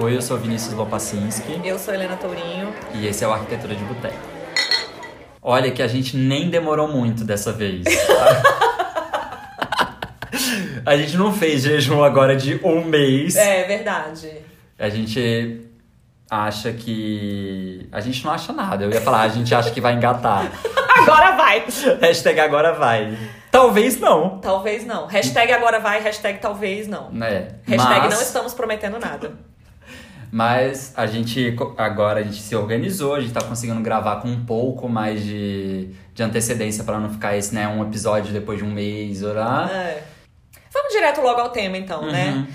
Oi, eu sou Vinícius Lopacinski Eu sou Helena Tourinho. e esse é o Arquitetura de Boteco. Olha que a gente nem demorou muito dessa vez. a gente não fez jejum agora de um mês. É verdade. A gente acha que. A gente não acha nada. Eu ia falar, a gente acha que vai engatar. Agora vai! Hashtag agora vai. Talvez não. Talvez não. Hashtag agora vai, hashtag talvez não. Né? Hashtag Mas- não estamos prometendo nada. Mas a gente agora a gente se organizou, a gente tá conseguindo gravar com um pouco mais de, de antecedência para não ficar esse, né, um episódio depois de um mês, ou lá. É. Vamos direto logo ao tema, então, né? Uhum.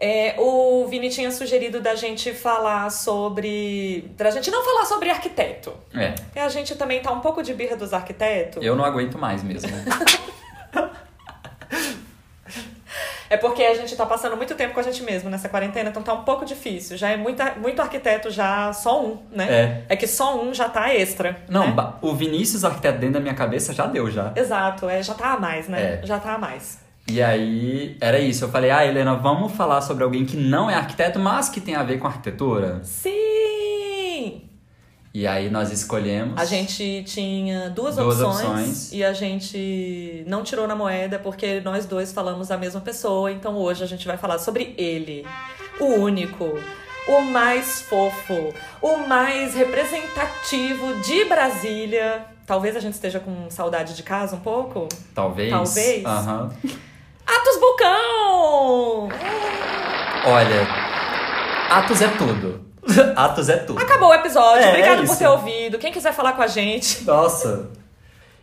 É, o Vini tinha sugerido da gente falar sobre. Da gente não falar sobre arquiteto. É, Porque a gente também tá um pouco de birra dos arquitetos. eu não aguento mais mesmo. É porque a gente tá passando muito tempo com a gente mesmo nessa quarentena, então tá um pouco difícil. Já é muita, muito arquiteto, já só um, né? É. que só um já tá extra. Não, né? o Vinícius arquiteto dentro da minha cabeça já deu já. Exato, é, já tá a mais, né? É. Já tá a mais. E aí, era isso. Eu falei, ah, Helena, vamos falar sobre alguém que não é arquiteto, mas que tem a ver com arquitetura. Sim! E aí nós escolhemos. A gente tinha duas, Duas opções, opções. e a gente não tirou na moeda porque nós dois falamos a mesma pessoa, então hoje a gente vai falar sobre ele, o único, o mais fofo, o mais representativo de Brasília. Talvez a gente esteja com saudade de casa um pouco. Talvez. Talvez. Aham. Atos Bulcão! Olha, Atos é tudo. Atos é tudo. Acabou o episódio, É, obrigado é por ter ouvido. Quem quiser falar com a gente, Nossa.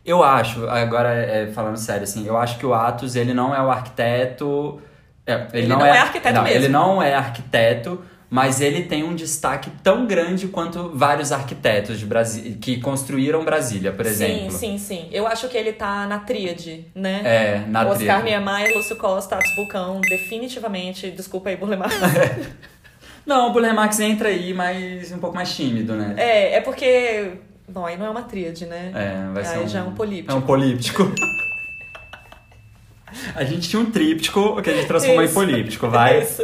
Eu acho, agora é, falando sério, assim, eu acho que o Atos, ele não é o arquiteto. é, ele, não é arquiteto não, mesmo. Ele não é arquiteto, mas ele tem um destaque tão grande quanto vários arquitetos de que construíram Brasília, por exemplo. Sim, sim, sim. Eu acho que ele tá na tríade, né? É, na Oscar tríade. Niemeyer, Lúcio Costa, Atos Bulcão, definitivamente. Desculpa aí, Burlemar. Não, o Buller Max entra aí, mas um pouco mais tímido, né? é, é porque. Bom, aí não é uma tríade, né? É, vai ser Aí um... já é um políptico. É um políptico. a gente tinha um tríptico que a gente transformou Isso. em políptico, vai? Isso.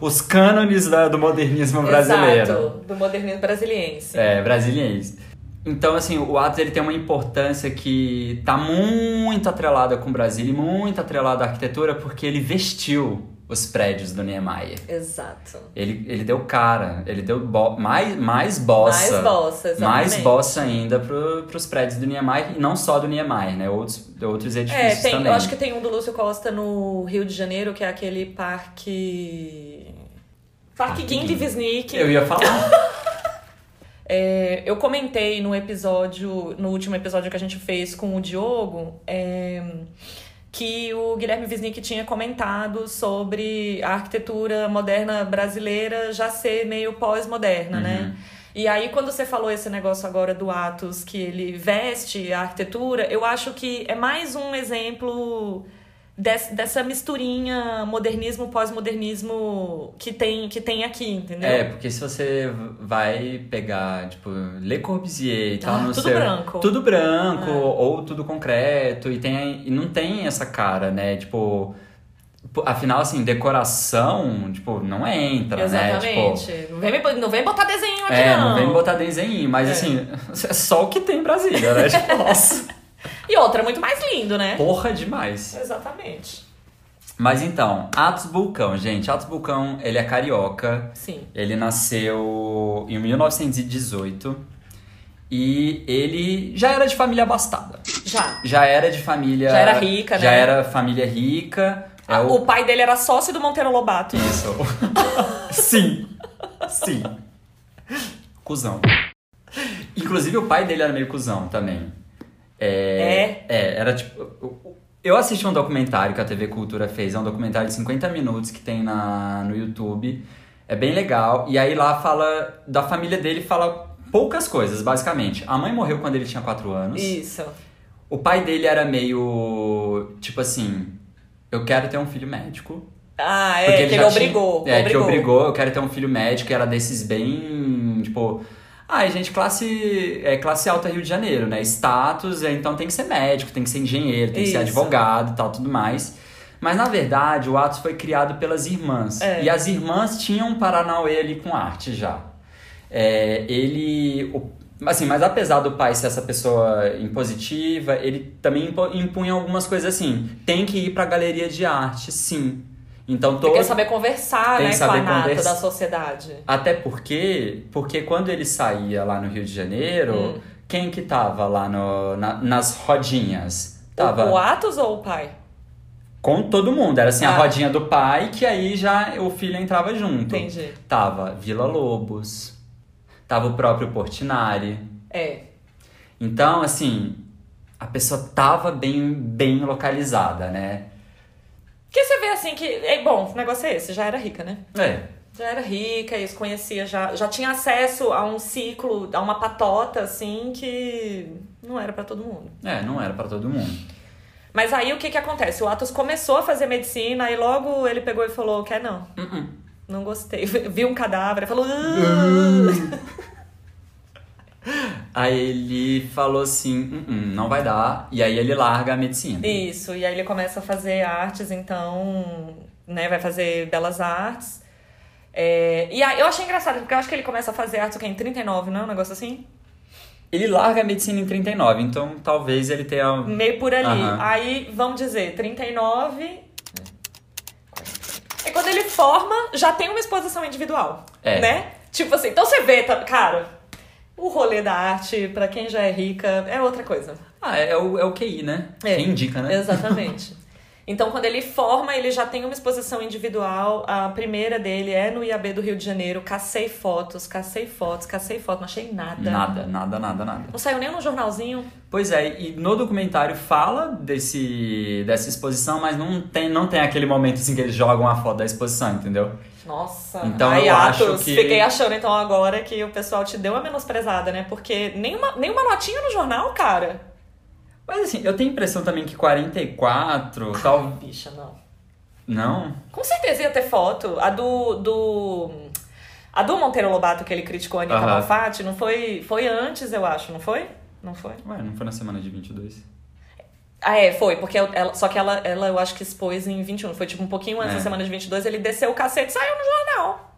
Os cânones da- do modernismo brasileiro. Exato, do modernismo brasiliense. É, brasiliense. Então, assim, o Atos ele tem uma importância que tá muito atrelada com o Brasil e muito atrelada à arquitetura porque ele vestiu os prédios do Niemeyer. Exato. Ele, ele deu cara, ele deu bo- mais, mais bossa. Mais bossa, exatamente. Mais bossa ainda pro, pros prédios do Niemeyer, e não só do Niemeyer, né? Outros, outros É, edifícios tem, também. eu acho que tem um do Lúcio Costa no Rio de Janeiro, que é aquele parque. Parque. Wisnik. Eu ia falar. É, eu comentei no episódio, no último episódio que a gente fez com o Diogo, é, que o Guilherme Wisnik tinha comentado sobre a arquitetura moderna brasileira já ser meio pós-moderna, Uhum. né? E aí, quando você falou esse negócio agora do Atos, que ele veste a arquitetura, eu acho que é mais um exemplo dessa misturinha modernismo, pós-modernismo que tem, que tem aqui, entendeu? É, porque se você vai pegar, tipo, Le Corbusier e tal, Ah, não tudo sei. branco. Tudo branco, É. ou tudo concreto, e, tem, e não tem essa cara, né? Tipo. Afinal, assim, decoração, tipo, não entra, né? Tipo, Exatamente. Não, vem me, não vem botar desenho aqui, é, não. não vem botar desenho, mas É. assim, é só o que tem em Brasília, né? Tipo, nossa, E outra, muito mais lindo, né? porra demais. Exatamente. Mas então, Atos Bulcão, gente. Atos Bulcão, ele é carioca. Sim. Ele nasceu em 1918 e ele já era de família abastada. Já. Já era de família. Já era rica, Já né? era família rica. É o... pai dele era sócio do Monteiro Lobato. Isso. Sim. Sim. Cusão. Inclusive o pai dele era meio cuzão também. É. É, era tipo. Eu assisti um documentário que a TV Cultura fez, é um documentário de 50 minutos que tem na, no YouTube. É bem legal. E aí lá fala. Da família dele fala poucas coisas, basicamente. A mãe morreu quando ele tinha 4 anos. Isso. O pai dele era meio. Tipo assim. Eu quero ter um filho médico. Ah, é, Porque que ele ele já obrigou. Tinha, é, obrigou. que obrigou, eu quero ter um filho médico, era desses bem, tipo... Ah, gente, classe, é, classe alta Rio de Janeiro, né? Status, é, então tem que ser médico, tem que ser engenheiro, tem que ser Isso. advogado e tal, tudo mais. Mas na verdade, o Atos foi criado pelas irmãs. É. E as irmãs tinham um Paranauê ali com arte já. É, ele. o- assim, mas apesar do pai ser essa pessoa impositiva, ele também impunha algumas coisas assim. Tem que ir pra galeria de arte, sim. Então Tem todo. que saber conversar, Tem né, que com a saber nata conversa- da sociedade. Até porque, porque quando ele saía lá no Rio de Janeiro, Hum. quem que tava lá no, na- nas rodinhas? Tava O, o Atos ou o pai? com todo mundo. Era assim, a Ah. rodinha do pai, que aí já o filho entrava junto. Entendi. Tava Vila Lobos, tava o próprio Portinari. É. Então, assim, a pessoa tava bem, bem localizada, né? Porque você vê assim que. É, bom, o negócio é esse, já era rica, né? É. Já era rica, isso conhecia, já, já tinha acesso a um ciclo, a uma patota, assim, que não era pra todo mundo. É, não era pra todo mundo. Mas aí o que que acontece? O Atos começou a fazer medicina, aí logo ele pegou e falou: quer não, Uh-uh. não gostei. Viu um cadáver, falou. "Ah". Aí ele falou assim, "Uh-uh, não vai dar. E aí ele larga a medicina. Isso, e aí ele começa a fazer artes, então, né, vai fazer belas artes. É, e aí eu achei engraçado, porque eu acho que ele começa a fazer artes o quê? Em 39, não é um negócio assim? Ele larga a medicina em 39, então talvez ele tenha. Meio por ali. Aham. Aí, vamos dizer, 39. E quando ele forma, já tem uma exposição individual. É. Né? Tipo assim, então você vê, tá, cara, o rolê da arte, pra quem já é rica, é outra coisa. Ah, é, é o, é o QI, né? É. Quem indica, né? Exatamente. Então, quando ele forma, ele já tem uma exposição individual. A primeira dele é no IAB do Rio de Janeiro. Cacei fotos, cacei fotos, cacei fotos. Não achei nada. Nada, nada, nada, nada. Não saiu nem no jornalzinho. Pois é, e no documentário fala desse, dessa exposição, mas não tem, não tem aquele momento assim que eles jogam a foto da exposição, entendeu? Nossa. Então Aí, eu acho Atos, que- Fiquei achando então agora que o pessoal te deu uma menosprezada, né? Porque nenhuma, nenhuma notinha no jornal, cara. Mas assim, eu tenho a impressão também que 44, tal. Bicha, não. Não? Com certeza ia ter foto. A do. do... A do Monteiro Lobato que ele criticou a Anitta Aham. Malfatti, não foi. Foi antes, eu acho, não foi? Não foi? Ué, não foi na semana de 22? Ah, é, foi, porque ela, só que ela, ela eu acho que expôs em 21. Foi tipo um pouquinho antes É. da semana de 22, ele desceu o cacete e saiu no jornal.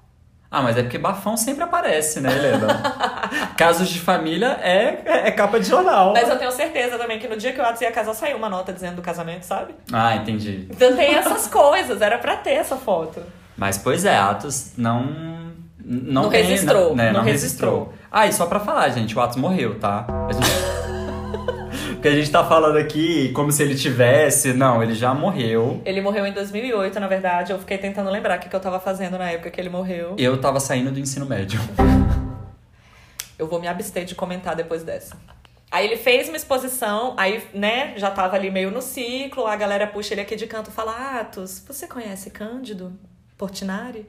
Ah, mas é porque bafão sempre aparece, né, Helena? Casos de família é, é capa de jornal. Mas eu tenho certeza também que no dia que o Atos ia casar, saiu uma nota dizendo do casamento, sabe? Ah, entendi. Então tem essas coisas, era pra ter essa foto. Mas, pois é, Atos não. Não, Não tem, registrou, Não, né, não não registrou. registrou. Ah, e só pra falar, gente, o Atos morreu, tá? A gente... Porque a gente tá falando aqui como se ele tivesse. Não, ele já morreu. Ele morreu em 2008, na verdade. Eu fiquei tentando lembrar o que que eu tava fazendo na época que ele morreu. Eu tava saindo do ensino médio. Eu vou me abster de comentar depois dessa. Aí ele fez uma exposição, aí, né, já tava ali meio no ciclo, a galera puxa ele aqui de canto e fala: Atos, você conhece Cândido Portinari?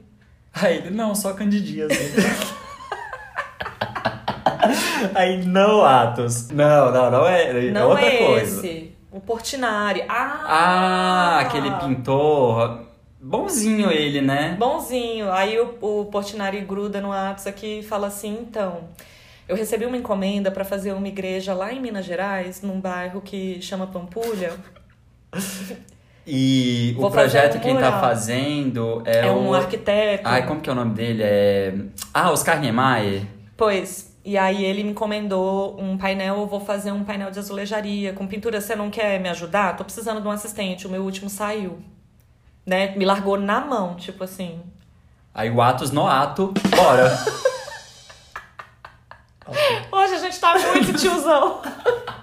Aí ele, não, só Candidias. Aí, não, Atos. Não, não, não é. é Não outra é coisa. esse. O Portinari. Ah! Ah, aquele pintor. Bonzinho ele, né? Bonzinho. Aí o, o Portinari gruda no Atos aqui e fala assim: então, eu recebi uma encomenda pra fazer uma igreja lá em Minas Gerais, num bairro que chama Pampulha. E Vou o projeto um quem tá fazendo é, É, o. um arquiteto. Ai, como que é o nome dele? É. Ah, Oscar Niemeyer. Pois. E aí ele me encomendou um painel, eu vou fazer um painel de azulejaria com pintura. Você não quer me ajudar? Tô precisando de um assistente. O meu último saiu. Né? Me largou na mão, tipo assim. Aí o Atos no ato, bora. Hoje a gente tá muito tiozão.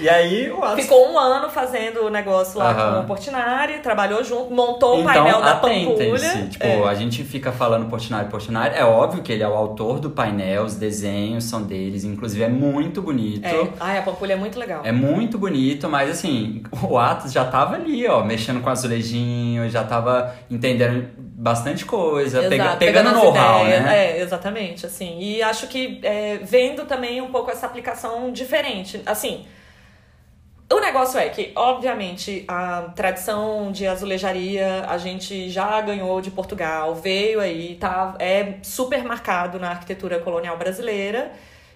e aí o Atos. Ficou um ano fazendo o negócio lá Aham. com o Portinari, trabalhou junto, montou o Então, painel da. Pampulha. Tipo, É. a gente fica falando Portinari, Portinari. É óbvio que ele é o autor do painel, os desenhos são deles. Inclusive, é muito bonito. É. Ai, a Pampulha é muito legal. É muito bonito, mas assim, o Atos já tava ali, ó, mexendo com azulejinho, já tava entendendo bastante coisa, Exato, pega- pegando as know-how, né? É, exatamente, assim. E acho que é, vendo também um pouco essa aplicação diferente. Assim, o negócio é que, obviamente, a tradição de azulejaria a gente já ganhou de Portugal, veio aí, tá, é super marcado na arquitetura colonial brasileira.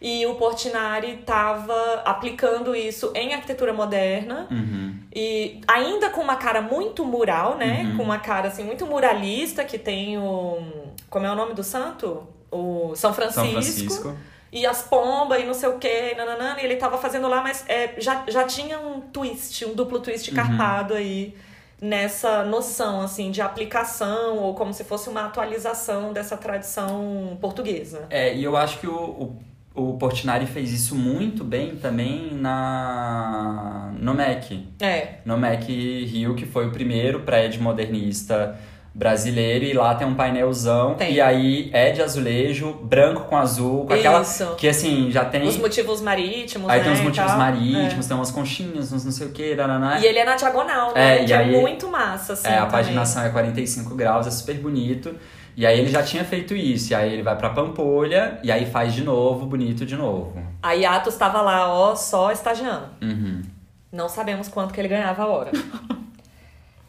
E o Portinari estava aplicando isso em arquitetura moderna. Uhum. E ainda com uma cara muito mural, né? Uhum. Com uma cara assim muito muralista, que tem o. Como é o nome do santo? O São Francisco. São Francisco. E as pombas e não sei o que, nananana, e ele tava fazendo lá, mas é, já, já tinha um twist, um duplo twist Uhum. carpado aí nessa noção, assim, de aplicação, ou como se fosse uma atualização dessa tradição portuguesa. É, e eu acho que o, o, o Portinari fez isso muito bem também na no MEC. É, No MEC Rio, que foi o primeiro prédio modernista brasileiro, e lá tem um painelzão, Tem. e aí é de azulejo, branco com azul, com aquela... Isso. Que assim, já tem... os motivos marítimos, Aí né, tem os motivos marítimos, tem umas conchinhas, uns não sei o que, nananá. É. E ele é na diagonal, né? É, e aí- é muito massa, assim, É, a também. paginação é 45 graus, é super bonito. E aí ele já tinha feito isso, e aí ele vai pra Pampolha, e aí faz de novo, bonito de novo. Aí Atos tava lá, ó, só estagiando. Uhum. Não sabemos quanto que ele ganhava a hora.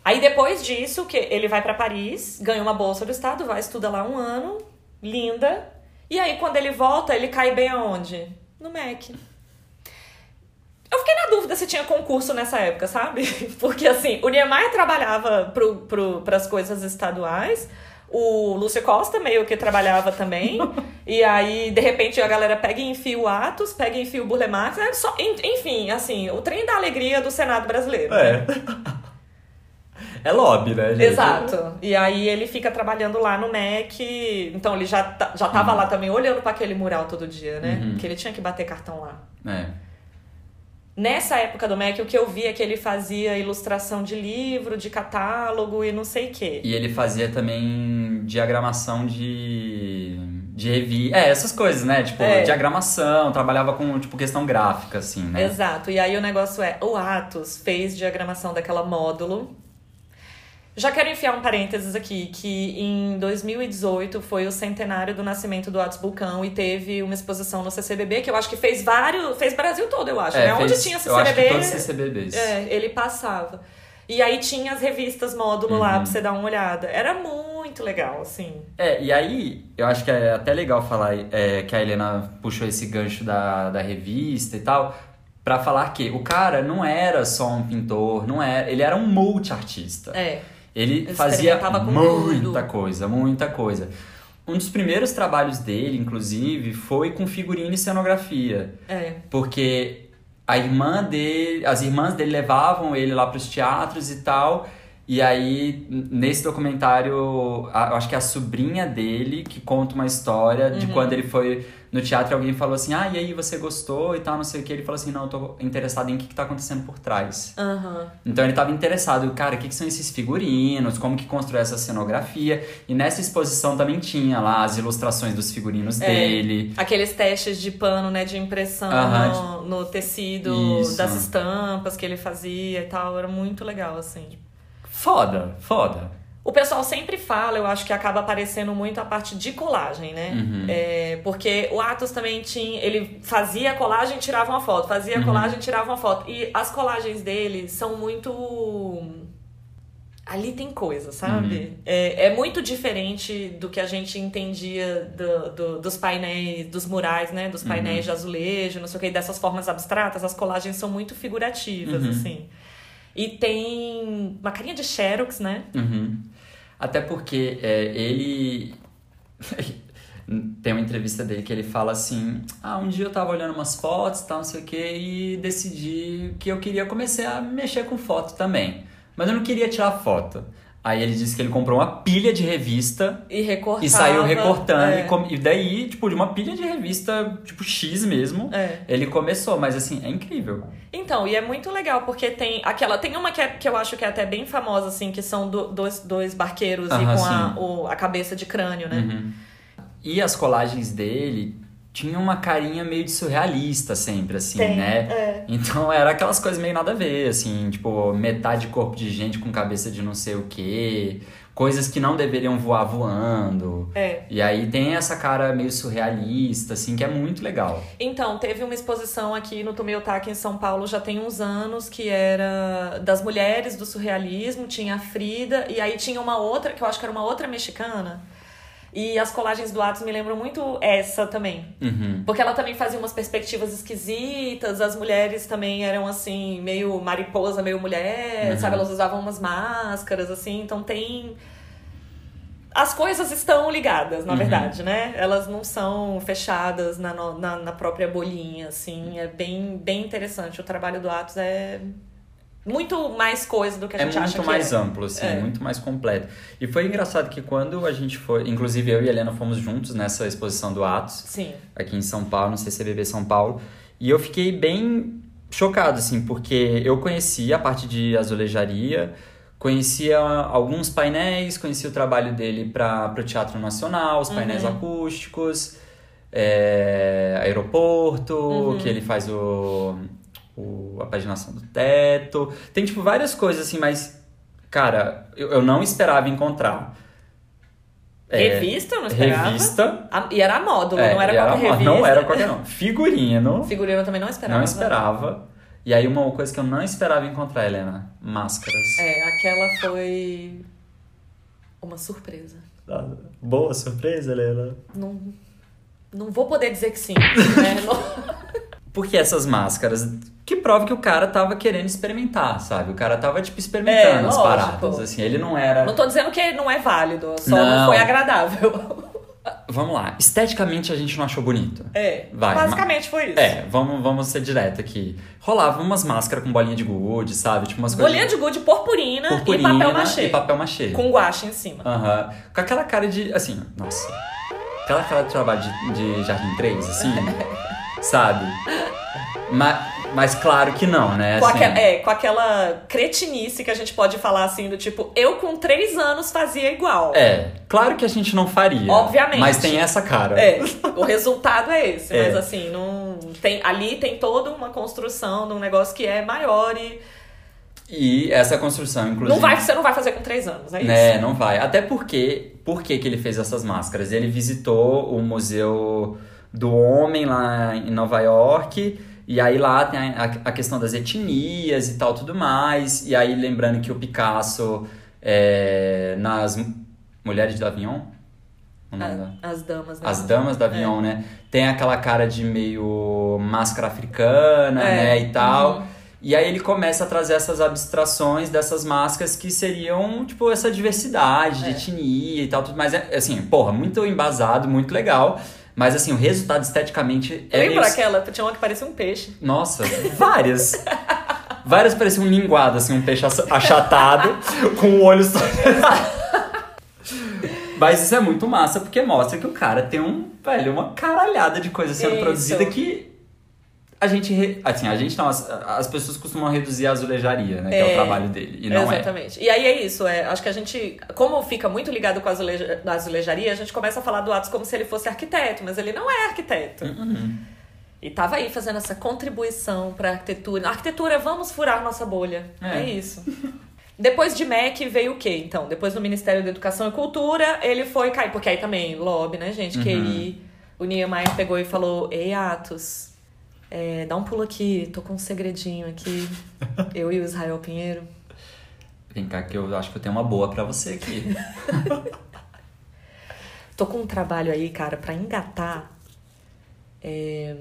Aí depois disso, que ele vai pra Paris, ganha uma bolsa do estado, vai estudar lá um ano, linda. E aí quando ele volta, ele cai bem aonde? No MEC. Eu fiquei na dúvida se tinha concurso nessa época, sabe? Porque assim, o Niemeyer trabalhava pro, pro, pras coisas estaduais, o Lúcio Costa meio que trabalhava também. e aí, de repente, a galera pega e enfia o Atos, pega e enfia o Burle Marx. É só, en- enfim, assim, o trem da alegria do Senado brasileiro. É. É lobby, né, gente? Exato. E aí ele fica trabalhando lá no MEC. Então ele já, tá- já tava lá também olhando para aquele mural todo dia, né? Uhum. Que ele tinha que bater cartão lá. É. Nessa época do MEC, o que eu vi é que ele fazia ilustração de livro, de catálogo e não sei o quê. E ele fazia também diagramação de. de revista. É, essas coisas, né? Tipo, É. diagramação, trabalhava com, tipo, questão gráfica, assim, né? Exato. E aí o negócio é, o Atos fez diagramação daquela módulo. Já quero enfiar um parênteses aqui, que em 2018 foi o centenário do nascimento do Atos Bulcão e teve uma exposição no CCBB, que eu acho que fez vários, fez Brasil todo, eu acho, É, né? Onde fez- tinha acho que CCBB, todos os CCBBs. é, ele passava. E aí tinha as revistas módulo lá Uhum. pra você dar uma olhada. Era muito legal, assim. É, e aí, eu acho que é até legal falar é, que a Helena puxou esse gancho da, da revista e tal, pra falar que o cara não era só um pintor, não era, ele era um multiartista. É. Ele fazia muita coisa, muita coisa. Um dos primeiros trabalhos dele, inclusive, foi com figurino e cenografia. É. Porque a irmã dele, as irmãs dele levavam ele lá para os teatros e tal. E aí, nesse documentário, a- eu acho que é a sobrinha dele que conta uma história de Uhum. quando ele foi no teatro alguém falou assim: Ah, e aí você gostou e tal, não sei o que. Ele falou assim: Não, eu tô interessado em o que, que tá acontecendo por trás. Aham. Então ele estava interessado, cara, o que, que são esses figurinos, como que constrói essa cenografia. E nessa exposição também tinha lá as ilustrações dos figurinos É. dele. Aqueles testes de pano, né, de impressão Aham, no, no tecido Isso. das estampas que ele fazia e tal. Era muito legal, assim. Foda, foda. O pessoal sempre fala, eu acho que acaba aparecendo muito a parte de colagem, né? Uhum. É, porque o Atos também tinha. Ele fazia colagem e tirava uma foto. Fazia Uhum. colagem e tirava uma foto. E as colagens dele são muito. Ali tem coisa, sabe? Uhum. É, é muito diferente do que a gente entendia do, do- dos painéis, dos murais, né? Dos painéis Uhum. de azulejo, não sei o que, dessas formas abstratas. As colagens são muito figurativas, Uhum. assim. E tem uma carinha de Xerox, né? Uhum. Até porque é, ele. Tem uma entrevista dele que ele fala assim: Ah, um dia eu tava olhando umas fotos tal, não sei o que, e decidi que eu queria começar a mexer com foto também. Mas eu não queria tirar foto. Aí ele disse que ele comprou uma pilha de revista E recortava. e saiu recortando. é. E, com- e daí, tipo, de uma pilha de revista, tipo, X mesmo, É. ele começou. Mas assim, é incrível. Então, e é muito legal, porque tem aquela. Tem uma que, é- que eu acho que é até bem famosa, assim, que são do- dois, dois barqueiros e Aham, com a, o- a cabeça de crânio, né? Uhum. E as colagens dele tinham uma carinha meio de surrealista sempre, assim, Tem, né? é. Então era aquelas coisas meio nada a ver, assim, tipo, metade corpo de gente com cabeça de não sei o quê, coisas que não deveriam voar voando. É. E aí tem essa cara meio surrealista, assim, que é muito legal. Então, teve uma exposição aqui no Tumiotaki, em São Paulo, já tem uns anos, que era das mulheres do surrealismo, tinha a Frida, e aí tinha uma outra, que eu acho que era uma outra mexicana. E as colagens do Atos me lembram muito essa também. Uhum. Porque ela também fazia umas perspectivas esquisitas, as mulheres também eram assim, meio mariposa, meio mulher, Uhum. sabe? Elas usavam umas máscaras, assim, então tem. As coisas estão ligadas, na Uhum. verdade, né? Elas não são fechadas na, na, na própria bolinha, assim. É bem, bem interessante. O trabalho do Atos é muito mais coisa do que a É gente acha muito que mais é. amplo, assim, É. muito mais completo. E foi engraçado que quando a gente foi, inclusive eu e a Helena fomos juntos nessa exposição do Atos, Sim. aqui em São Paulo, no CCBB São Paulo, e eu fiquei bem chocado, assim, porque eu conhecia a parte de azulejaria, conhecia alguns painéis, conhecia o trabalho dele para o Teatro Nacional, os painéis Uhum. acústicos, é, aeroporto, Uhum. que ele faz o, o- a paginação do teto. Tem, tipo, várias coisas, assim, mas, cara, eu, eu não esperava encontrar. É, Revista, eu não esperava. Revista. A- e era a módulo, É, não era qualquer revista. Não era qualquer não. Figurino. Figurino eu também não esperava. Não esperava. E aí uma coisa que eu não esperava encontrar, Helena. Máscaras. É, aquela foi uma surpresa. Boa surpresa, Helena. Não, não vou poder dizer que sim. né? Porque essas máscaras, que prova que o cara tava querendo experimentar, sabe? O cara tava, tipo, experimentando É, as paradas, assim. Ele não era... Não tô dizendo que não é válido, só não, Não. foi agradável. Vamos lá. Esteticamente a gente não achou bonito. É, Vai, basicamente foi isso. É, vamos, vamos ser direto aqui. Rolava umas máscaras com bolinha de gude, sabe? Tipo umas coisas... Bolinha de gude, purpurina, purpurina e papel machê. E papel machê. Com guache em cima. Aham. Com aquela cara de. Assim, nossa. Aquela cara de trabalho de, de Jardim 3, assim. sabe? Mas, mas claro que não, né? Com, Assim, aquela, é, com aquela cretinice que a gente pode falar assim, do tipo, eu com três anos fazia igual. é, claro que a gente não faria. Obviamente. Mas tem essa cara. É, o resultado é esse, É. mas assim, não tem ali tem toda uma construção de um negócio que é maior e E essa construção, inclusive. não vai, você não vai fazer com três anos, é isso. Né, não vai. Até porque. Por que, que ele fez essas máscaras? Ele visitou o Museu do Homem lá em Nova York. E aí lá tem a, a- questão das etnias e tal, tudo mais. E aí lembrando que o Picasso, é, nas Mulheres de Avignon, A- As damas, né? as damas da Avignon, né? Tem aquela cara de meio máscara africana, É, né? E tal. uhum. E aí ele começa a trazer essas abstrações dessas máscaras que seriam, tipo, essa diversidade de É. etnia e tal, tudo mais. É, assim, porra, muito embasado, muito legal. Mas, assim, o resultado esteticamente é Lembra meio... aquela? Tinha uma que parecia um peixe. Nossa, várias. várias pareciam um linguado, assim, um peixe acha- achatado, com o olho só... Mas isso é muito massa, porque mostra que o cara tem um, velho, uma caralhada de coisa sendo Isso. produzida que a gente, re- assim, a gente não, as, as pessoas costumam reduzir a azulejaria, né, que é, o É, trabalho dele, e não é. Exatamente. E aí é isso, é, acho que a gente, como fica muito ligado com a azuleja, azulejaria, a gente começa a falar do Atos como se ele fosse arquiteto, mas ele não é arquiteto. Uhum. E tava aí fazendo essa contribuição pra arquitetura. Arquitetura, vamos furar nossa bolha. É. É, isso. Depois de MEC veio o quê, então? Depois do Ministério da Educação e Cultura, ele foi cair. Porque aí também, lobby, né, gente? Uhum. QI. O Niemeyer pegou e falou: Ei, Atos, é, dá um pulo aqui, tô com um segredinho aqui. Eu e o Israel Pinheiro. Vem cá que eu acho que eu tenho uma boa pra você aqui. Tô com um trabalho aí, cara, pra engatar. é,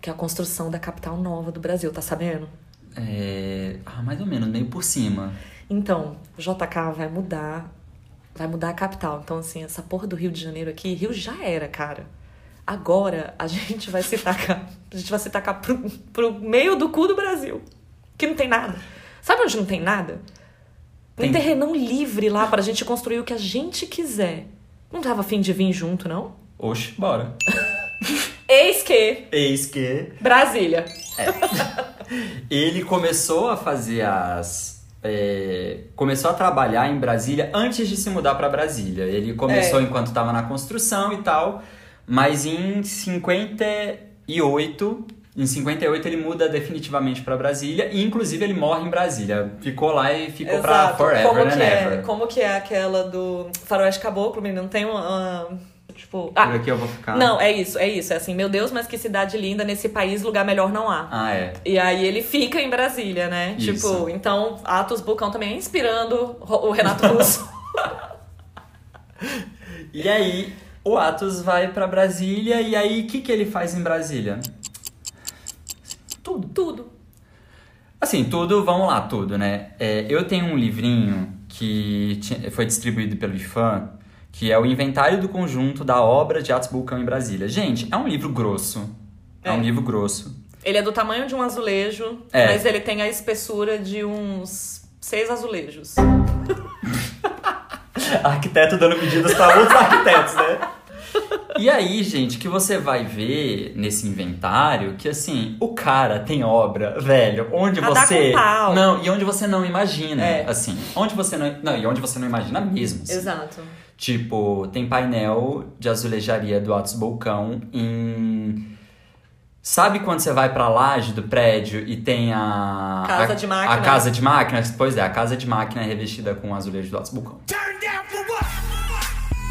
que é a construção da capital nova do Brasil, tá sabendo? É... Ah, mais ou menos, meio por cima. Então, o JK vai mudar. Vai mudar a capital. Então, assim, essa porra do Rio de Janeiro aqui, Rio já era, cara. Agora a gente vai se tacar. A gente vai se tacar pro, pro meio do cu do Brasil. Que não tem nada. Sabe onde não tem nada? Tem. Um terrenão livre lá pra gente construir o que a gente quiser. Não tava afim de vir junto, não? Oxe, bora. Eis que Eis que... Brasília. Ele começou a fazer as. é, começou a trabalhar em Brasília antes de se mudar para Brasília. Ele começou É. enquanto estava na construção e tal, mas em 58, em 58 ele muda definitivamente para Brasília e inclusive ele morre em Brasília. Ficou lá e ficou para forever como and que é, ever. Como que é aquela do Faroeste Caboclo, menino? Não tem uma. uma- tipo. Por Ah, aqui eu vou ficar. não, é isso, é isso. É assim, meu Deus, mas que cidade linda, nesse país lugar melhor não há. Ah, é. E aí ele fica em Brasília, né? Isso. Tipo, então Atos Bucão também é inspirando o Renato Russo. E aí, o Atos vai para Brasília e aí o que, que ele faz em Brasília? Tudo. Tudo. Assim, tudo, vamos lá, tudo, né? É, eu tenho um livrinho que foi distribuído pelo IFAM, que é o Inventário do Conjunto da Obra de Atos Bulcão em Brasília. Gente, é um livro grosso. É, é um livro grosso. Ele é do tamanho de um azulejo, é. mas ele tem a espessura de uns seis azulejos. Arquiteto dando medidas para outros arquitetos, né? E aí, gente, que você vai ver nesse inventário que assim, o cara tem obra, velho, onde a você não, e onde você não imagina, é. assim, onde você não, não, e onde você não imagina mesmo. Assim. Exato. Tipo, tem painel de azulejaria do Atos Bolcão em Sabe quando você vai pra laje do prédio e tem a. Casa a, de máquina. A casa de máquina? Pois é, a casa de máquina é revestida com azulejo do Atos Bulcão. Turn down for what?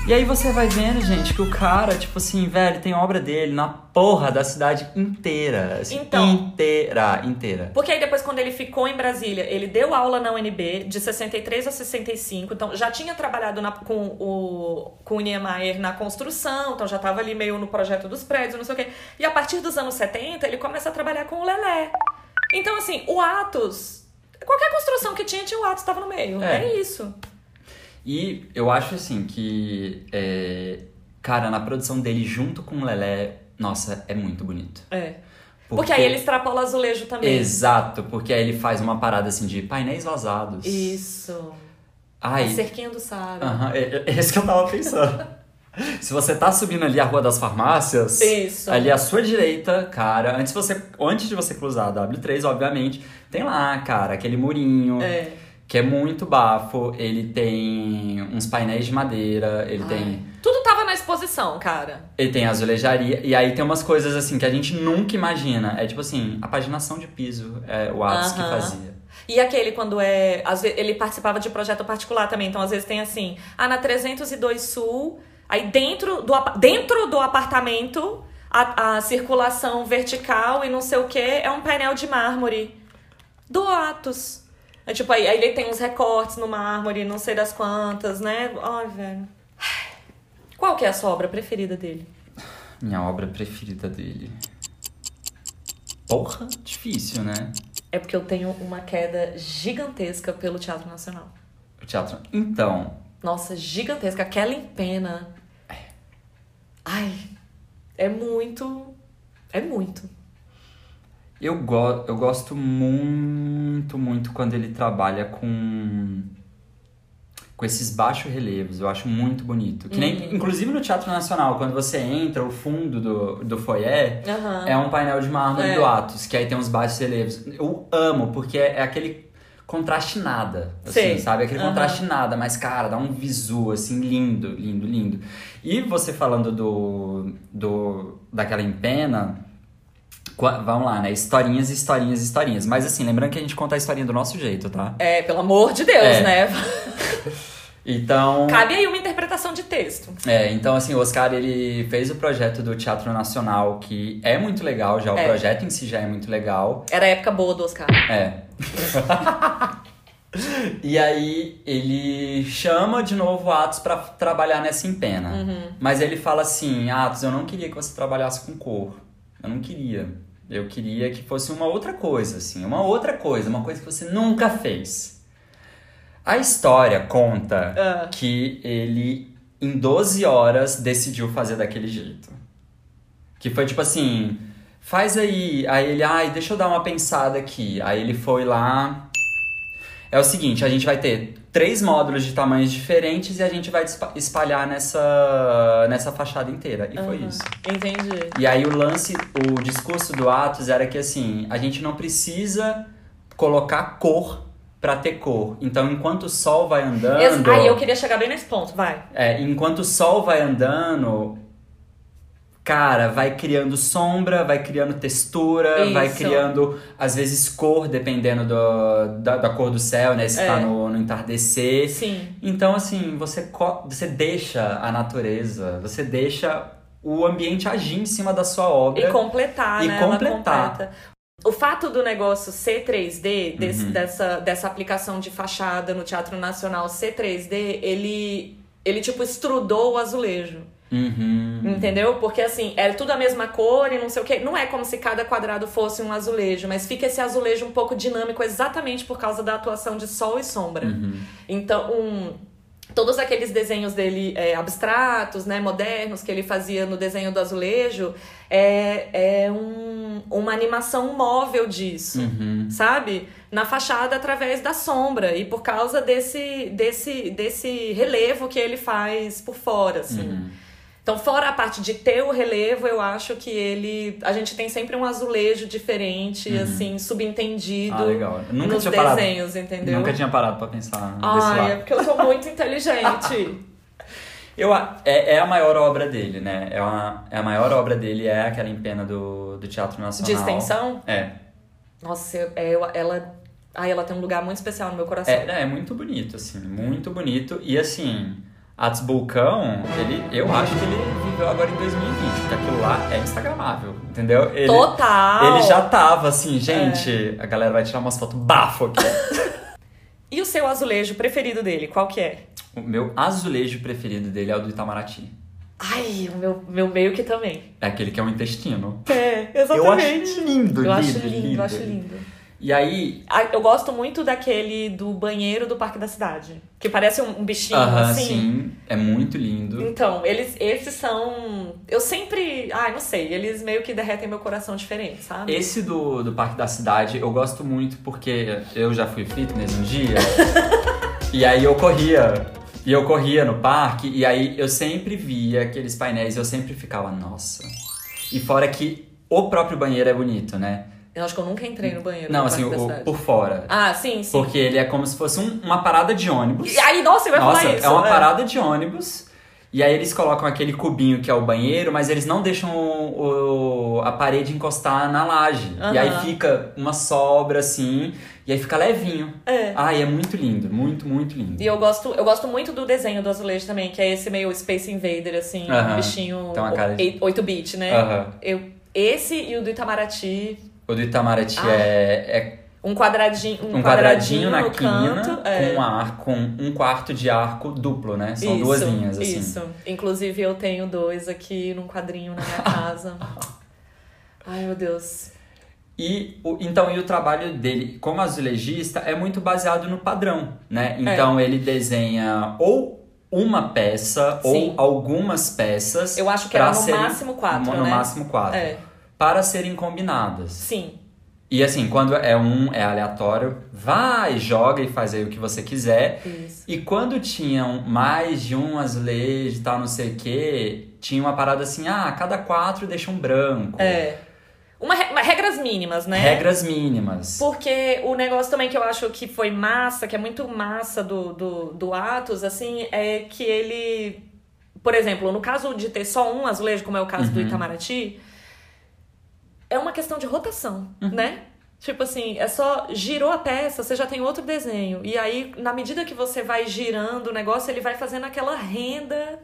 E aí você vai vendo, gente, que o cara, tipo assim, velho, tem obra dele na porra da cidade inteira. Assim, então, inteira, inteira. Porque aí depois, quando ele ficou em Brasília, ele deu aula na UNB de 63 a 65. Então, já tinha trabalhado na, com, o, com o Niemeyer na construção, então já tava ali meio no projeto dos prédios, não sei o quê. E a partir dos anos 70, ele começa a trabalhar com o Lelé. Então, assim, o Atos. Qualquer construção que tinha, tinha o Atos, tava no meio. É, é isso. E eu acho assim que, é, cara, na produção dele junto com o Lelé, nossa, é muito bonito. É. Porque, porque aí ele extrapola azulejo também. Exato, porque aí ele faz uma parada assim de painéis vazados. Isso. Ai. Cerquinha do Saara. Aham, é, é, é isso que eu tava pensando. Se você tá subindo ali a Rua das Farmácias, Isso. ali à sua direita, cara, antes, você, antes de você cruzar a W3, obviamente, tem lá, cara, aquele murinho. É que é muito bafo. Ele tem uns painéis de madeira, ele Ai. tem. Tudo tava na exposição, cara. Ele tem azulejaria. E aí tem umas coisas assim que a gente nunca imagina. É tipo assim, a paginação de piso é o Atos uh -huh. que fazia. E aquele quando é. Às vezes, ele participava de projeto particular também. Então, às vezes tem assim, ah, na 302 Sul, aí dentro do, dentro do apartamento, a, a circulação vertical e não sei o que, é um painel de mármore. Do Atos. É tipo, aí, aí ele tem uns recortes no mármore, não sei das quantas, né? Ai, velho. Qual que é a sua obra preferida dele? Minha obra preferida dele. Porra, difícil, né? É porque eu tenho uma queda gigantesca pelo Teatro Nacional. O teatro. Então. Nossa, gigantesca. Aquela em pena. É. Ai. É muito. É muito. Eu, go eu gosto muito, muito quando ele trabalha com com esses baixos relevos, eu acho muito bonito. Que nem, uhum. inclusive no Teatro Nacional, quando você entra, o fundo do, do foyer uhum. é um painel de mármore é. do Atos, que aí tem uns baixos relevos. Eu amo, porque é, é aquele contraste nada, assim, sabe? Aquele uhum. contraste nada, mas, cara, dá um visu, assim, lindo, lindo, lindo. E você falando do, do daquela empena, Vamos lá, né? Historinhas, historinhas, historinhas. Mas assim, lembrando que a gente conta a historinha do nosso jeito, tá? É, pelo amor de Deus, é. né? Então. Cabe aí uma interpretação de texto. É, então assim, o Oscar ele fez o projeto do Teatro Nacional, que é muito legal já, o é. projeto em si já é muito legal. Era a época boa do Oscar. É. e aí ele chama de novo Atos para trabalhar nessa empena. Uhum. Mas ele fala assim: Atos, eu não queria que você trabalhasse com cor. Eu não queria. Eu queria que fosse uma outra coisa, assim, uma outra coisa, uma coisa que você nunca fez. A história conta uh. que ele, em 12 horas, decidiu fazer daquele jeito. Que foi tipo assim, faz aí. Aí ele, ai, deixa eu dar uma pensada aqui. Aí ele foi lá. É o seguinte, a gente vai ter três módulos de tamanhos diferentes e a gente vai espalhar nessa, nessa fachada inteira. E uhum. foi isso. Entendi. E aí o lance, o discurso do Atos era que assim, a gente não precisa colocar cor para ter cor. Então, enquanto o sol vai andando. Aí eu queria chegar bem nesse ponto, vai. É, enquanto o sol vai andando, cara, vai criando sombra, vai criando textura, Isso. vai criando, às vezes, cor, dependendo do, da, da cor do céu, né? Se tá é. tá no, no entardecer. Sim. Então, assim, você, você deixa a natureza, você deixa o ambiente agir em cima da sua obra. E completar, e né? completar. O fato do negócio ser 3D, desse, uhum. dessa, dessa aplicação de fachada no Teatro Nacional ser 3D, ele ele tipo estrudou o azulejo. Uhum. Entendeu? Porque assim, é tudo a mesma cor e não sei o que. Não é como se cada quadrado fosse um azulejo, mas fica esse azulejo um pouco dinâmico exatamente por causa da atuação de sol e sombra. Uhum. Então, um, todos aqueles desenhos dele é, abstratos, né, modernos, que ele fazia no desenho do azulejo, é, é um, uma animação móvel disso, Uhum. sabe? Na fachada através da sombra e por causa desse, desse, desse relevo que ele faz por fora, assim. Uhum. Então, fora a parte de ter o relevo, eu acho que ele. A gente tem sempre um azulejo diferente, assim, subentendido Uhum. Ah, legal. Eu nunca nos tinha parado. desenhos, entendeu? Nunca tinha parado pra pensar desse Ai, lado. é porque eu sou muito inteligente. Eu, é, é a maior obra dele, né? É, uma, é a maior obra dele é aquela em pena do, do Teatro Nacional. De extensão? É. Nossa, é, ela. Ai, ela tem um lugar muito especial no meu coração. É, é muito bonito, assim, muito bonito. E assim, Atos Bulcão, ele, eu acho que ele viveu agora em 2020, porque aquilo lá é instagramável, entendeu? Ele, Total! Ele já tava assim, gente, a galera vai tirar umas fotos bafo aqui. E o seu azulejo preferido dele, qual que é? o meu azulejo preferido dele é o do Itamaraty. Ai, o meu, meu meio que também. É aquele que é um intestino. É, Eu acho lindo, Eu lindo, acho lindo, lindo. eu acho lindo. E aí, Ah, Eu gosto muito daquele do banheiro do Parque da Cidade. Que parece um, bichinho, aham, assim. sim, é muito lindo. Então, eles, esses são. Eu sempre. Ai, não sei, eles meio que derretem meu coração diferente, sabe? Esse do, do Parque da Cidade eu gosto muito porque eu já fui fitness um dia e aí eu corria. E eu corria no parque e aí eu sempre via aqueles painéis e eu sempre ficava, nossa. E fora que o próprio banheiro é bonito, né? Eu acho que eu nunca entrei no banheiro Não, do assim, o, por fora. Ah, sim, sim. Porque ele é como se fosse um- uma parada de ônibus. E aí, nossa, eu ia Nossa, falar isso. é uma é. parada de ônibus. E aí eles colocam aquele cubinho que é o banheiro, mas eles não deixam o- o- a parede encostar na laje. E aí fica uma sobra assim, e aí fica levinho. É. Ai, é muito lindo, muito, muito lindo. E eu gosto, eu gosto muito do desenho do azulejo também, que é esse meio Space Invader, assim, Aham. um bichinho Tem uma cara de- 8-bit, né? Aham. Eu, esse e o do Itamaraty, O do Itamaraty Ah. é, um quadradinho, é um quadradinho, na no quina canto, é. com, um ar, com um quarto de arco duplo, né? São isso, duas linhas, assim. Isso. Inclusive eu tenho dois aqui num quadrinho na minha casa. Ai, meu Deus. E o, então, e o trabalho dele como azulejista é muito baseado no padrão, É. né? Então ele desenha ou uma peça Sim. ou algumas peças. Eu acho que era no serem- máximo quatro, no né? máximo quatro. É. Para serem combinadas. Sim. E assim, quando é um, é aleatório, vai, joga e faz aí o que você quiser. Isso. E quando tinham mais de um azulejo e tal, não sei o quê, tinha uma parada assim, ah, cada quatro deixa um branco. É. Uma, uma- regras mínimas, né? Regras mínimas. Porque o negócio também que eu acho que foi massa, que é muito massa do, do, do Atos, assim, é que ele. Por exemplo, no caso de ter só um azulejo, como é o caso do Uhum. Itamaraty, é uma questão de rotação, Uhum. né? Tipo assim, é só girou a peça, você já tem outro desenho. E aí, na medida que você vai girando o negócio, ele vai fazendo aquela renda.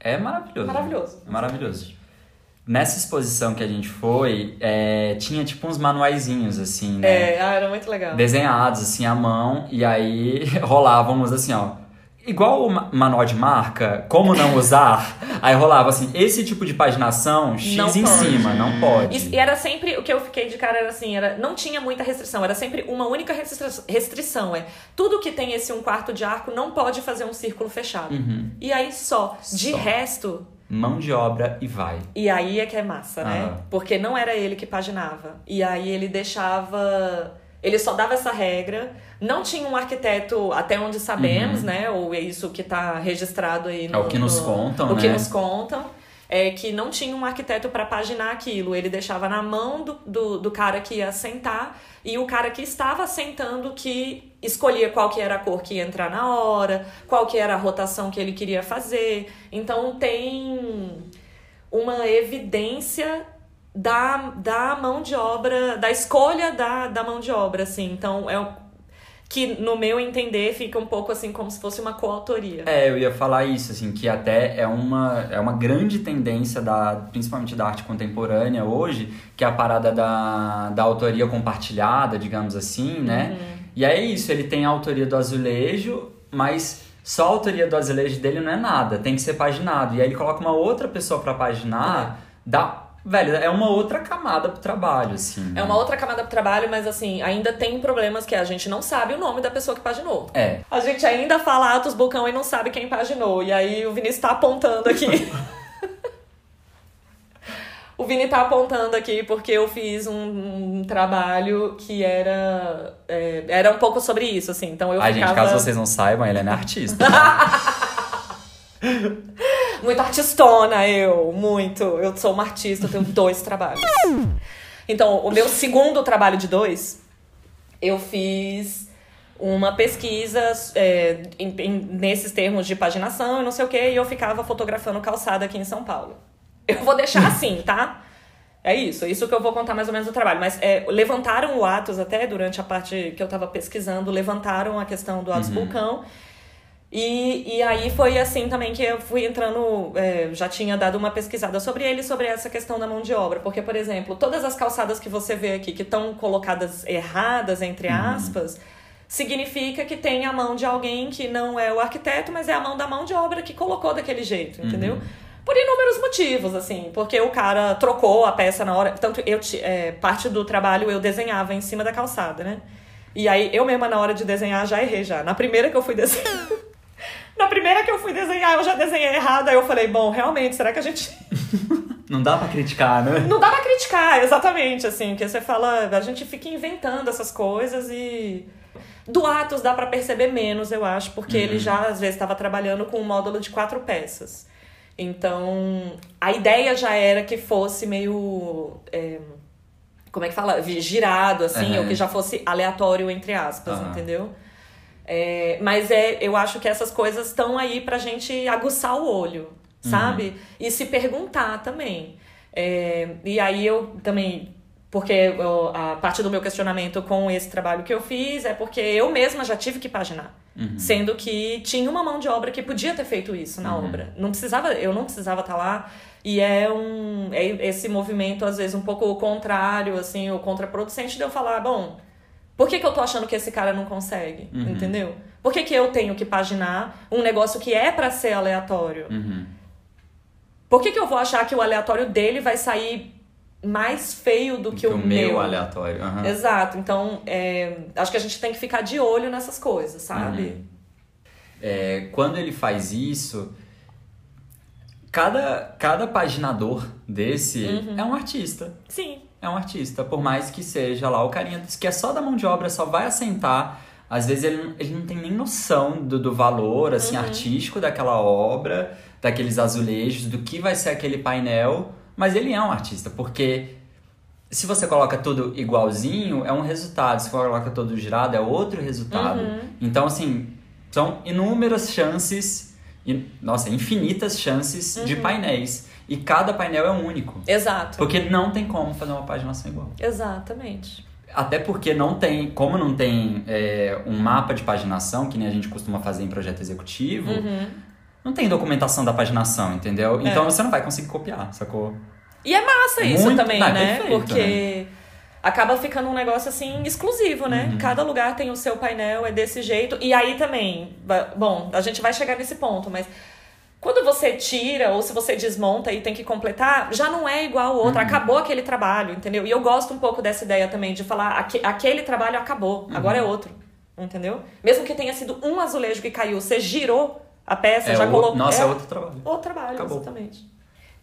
É maravilhoso. Maravilhoso. É maravilhoso. Nessa exposição que a gente foi, é, tinha tipo uns manuaizinhos, assim, né? É, ah, era muito legal. Desenhados, assim, à mão. E aí rolavam uns assim, ó. Igual o ma- manual de marca, como não usar. aí rolava assim, esse tipo de paginação, X Não em pode. cima, não pode. E, e era sempre, o que eu fiquei de cara era assim, era, não tinha muita restrição, era sempre uma única restri- restrição, é tudo que tem esse um quarto de arco não pode fazer um círculo fechado. Uhum. E aí só, de Só. resto, Mão de obra e vai. e aí é que é massa, né? Ah. Porque não era ele que paginava. E aí ele deixava. Ele só dava essa regra. Não tinha um arquiteto, até onde sabemos, né? Ou é isso que tá registrado aí no. Uhum. É o que nos no- contam, O que né? nos contam. É que não tinha um arquiteto para paginar aquilo. Ele deixava na mão do, do, do cara que ia sentar e o cara que estava sentando que escolhia qual que era a cor que ia entrar na hora, qual que era a rotação que ele queria fazer. Então tem uma evidência da, da mão de obra, da escolha da, da mão de obra, assim. Então é o- que no meu entender fica um pouco assim como se fosse uma coautoria. É, eu ia falar isso, assim, que até é uma, é uma grande tendência, da, principalmente da arte contemporânea hoje, que é a parada da, da autoria compartilhada, digamos assim, né? E aí é isso, ele tem a autoria do azulejo, mas só a autoria do azulejo dele não é nada, tem que ser paginado. E aí ele coloca uma outra pessoa para paginar, é. dá Velho, é uma outra camada pro trabalho, assim. É uma outra camada pro trabalho, mas assim, ainda tem problemas que a gente não sabe o nome da pessoa que paginou. É. A gente ainda fala Atos Bulcão e não sabe quem paginou. E aí o Vinícius tá apontando aqui. o Vini tá apontando aqui porque eu fiz um, um trabalho que era. É, era um pouco sobre isso, assim. Então eu Ai, ficava... gente, caso vocês não saibam, ele é artista. muito artistona, eu, muito. Eu sou uma artista, eu tenho dois trabalhos. Então, o meu segundo trabalho de dois, eu fiz uma pesquisa é, em, em, nesses termos de paginação e não sei o que, e eu ficava fotografando calçada aqui em São Paulo. Eu vou deixar assim, tá? É isso, isso que eu vou contar mais ou menos do trabalho. Mas é, levantaram o Atos até durante a parte que eu tava pesquisando, levantaram a questão do Atos uhum. Vulcão. E, e aí foi assim também que eu fui entrando, é, já tinha dado uma pesquisada sobre ele, sobre essa questão da mão de obra. Porque, por exemplo, todas as calçadas que você vê aqui, que estão colocadas erradas, entre uhum. aspas, uhum. significa que tem a mão de alguém que não é o arquiteto, mas é a mão da mão de obra que colocou daquele jeito, uhum. entendeu? Por inúmeros motivos, assim, porque o cara trocou a peça na hora. Tanto eu, é, parte do trabalho eu desenhava em cima da calçada, né? E aí eu mesma, na hora de desenhar, já errei já. Na primeira que eu fui desenhar. Na primeira que eu fui desenhar, eu já desenhei errado. Aí eu falei, bom, realmente, será que a gente. Não dá pra criticar, né? Não dá pra criticar, exatamente, assim. Porque você fala, a gente fica inventando essas coisas e. Do Atos dá para perceber menos, eu acho, porque uhum. ele já às vezes estava trabalhando com um módulo de quatro peças. Então, a ideia já era que fosse meio. É, como é que fala? Girado, assim, uhum. ou que já fosse aleatório, entre aspas, uhum. entendeu? É, mas é, eu acho que essas coisas estão aí pra gente aguçar o olho, sabe? Uhum. E se perguntar também. É, e aí eu também. Porque eu, a parte do meu questionamento com esse trabalho que eu fiz é porque eu mesma já tive que paginar. Uhum. Sendo que tinha uma mão de obra que podia ter feito isso na uhum. obra. Não precisava, eu não precisava estar tá lá. E é um é esse movimento, às vezes, um pouco contrário, assim, ou contraproducente de eu falar, bom, por que, que eu tô achando que esse cara não consegue? Uhum. Entendeu? Por que, que eu tenho que paginar um negócio que é para ser aleatório? Uhum. Por que, que eu vou achar que o aleatório dele vai sair mais feio do que, que o, o meu. meu aleatório. Uhum. Exato. Então, é, acho que a gente tem que ficar de olho nessas coisas, sabe? Uhum. É, quando ele faz isso, cada, cada paginador desse uhum. é um artista. Sim é um artista, por mais que seja lá o carinha que é só da mão de obra, só vai assentar. Às vezes ele, ele não tem nem noção do, do valor assim, uhum. artístico daquela obra, daqueles azulejos, do que vai ser aquele painel, mas ele é um artista, porque se você coloca tudo igualzinho, é um resultado. Se você coloca todo girado, é outro resultado. Uhum. Então, assim, são inúmeras chances, nossa, infinitas chances uhum. de painéis. E cada painel é único. Exato. Porque não tem como fazer uma paginação igual. Exatamente. Até porque não tem, como não tem é, um mapa de paginação, que nem a gente costuma fazer em projeto executivo, uhum. não tem documentação da paginação, entendeu? É. Então você não vai conseguir copiar, sacou? E é massa isso Muito... também, não, é né? Perfeito, porque né? acaba ficando um negócio assim exclusivo, né? Uhum. Cada lugar tem o seu painel, é desse jeito. E aí também, bom, a gente vai chegar nesse ponto, mas quando você tira ou se você desmonta e tem que completar, já não é igual o outro. Uhum. Acabou aquele trabalho, entendeu? E eu gosto um pouco dessa ideia também de falar aque, aquele trabalho acabou, uhum. agora é outro. Entendeu? Mesmo que tenha sido um azulejo que caiu, você girou a peça, é já colocou. Nossa, é, é outro trabalho. Outro trabalho, acabou. exatamente.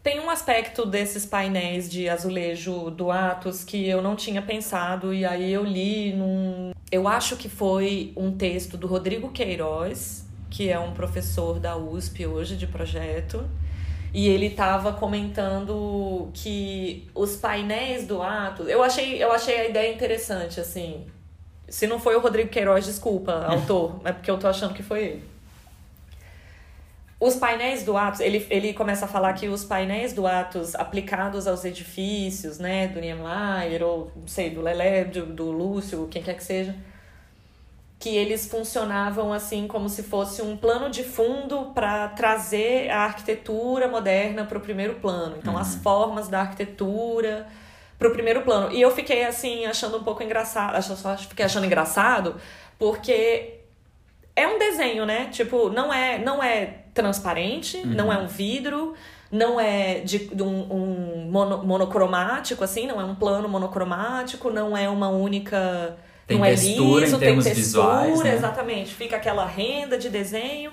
Tem um aspecto desses painéis de azulejo do Atos que eu não tinha pensado, e aí eu li num. Eu acho que foi um texto do Rodrigo Queiroz, que é um professor da USP hoje de projeto, e ele estava comentando que os painéis do Atos, eu achei, eu achei a ideia interessante assim. Se não foi o Rodrigo Queiroz, desculpa, autor, é porque eu tô achando que foi ele. Os painéis do Atos, ele, ele começa a falar que os painéis do Atos aplicados aos edifícios, né, do Niemeyer, ou não sei, do Lelé, do, do Lúcio, quem quer que seja, que eles funcionavam assim como se fosse um plano de fundo para trazer a arquitetura moderna para o primeiro plano. Então, uhum. as formas da arquitetura para o primeiro plano. E eu fiquei assim achando um pouco engraçado, acho, só fiquei achando engraçado, porque é um desenho, né? Tipo, não é, não é transparente, uhum. não é um vidro, não é de, de um, um mono, monocromático, assim, não é um plano monocromático, não é uma única. Tem não textura é liso, em termos tem textura, visuais, né? exatamente. Fica aquela renda de desenho.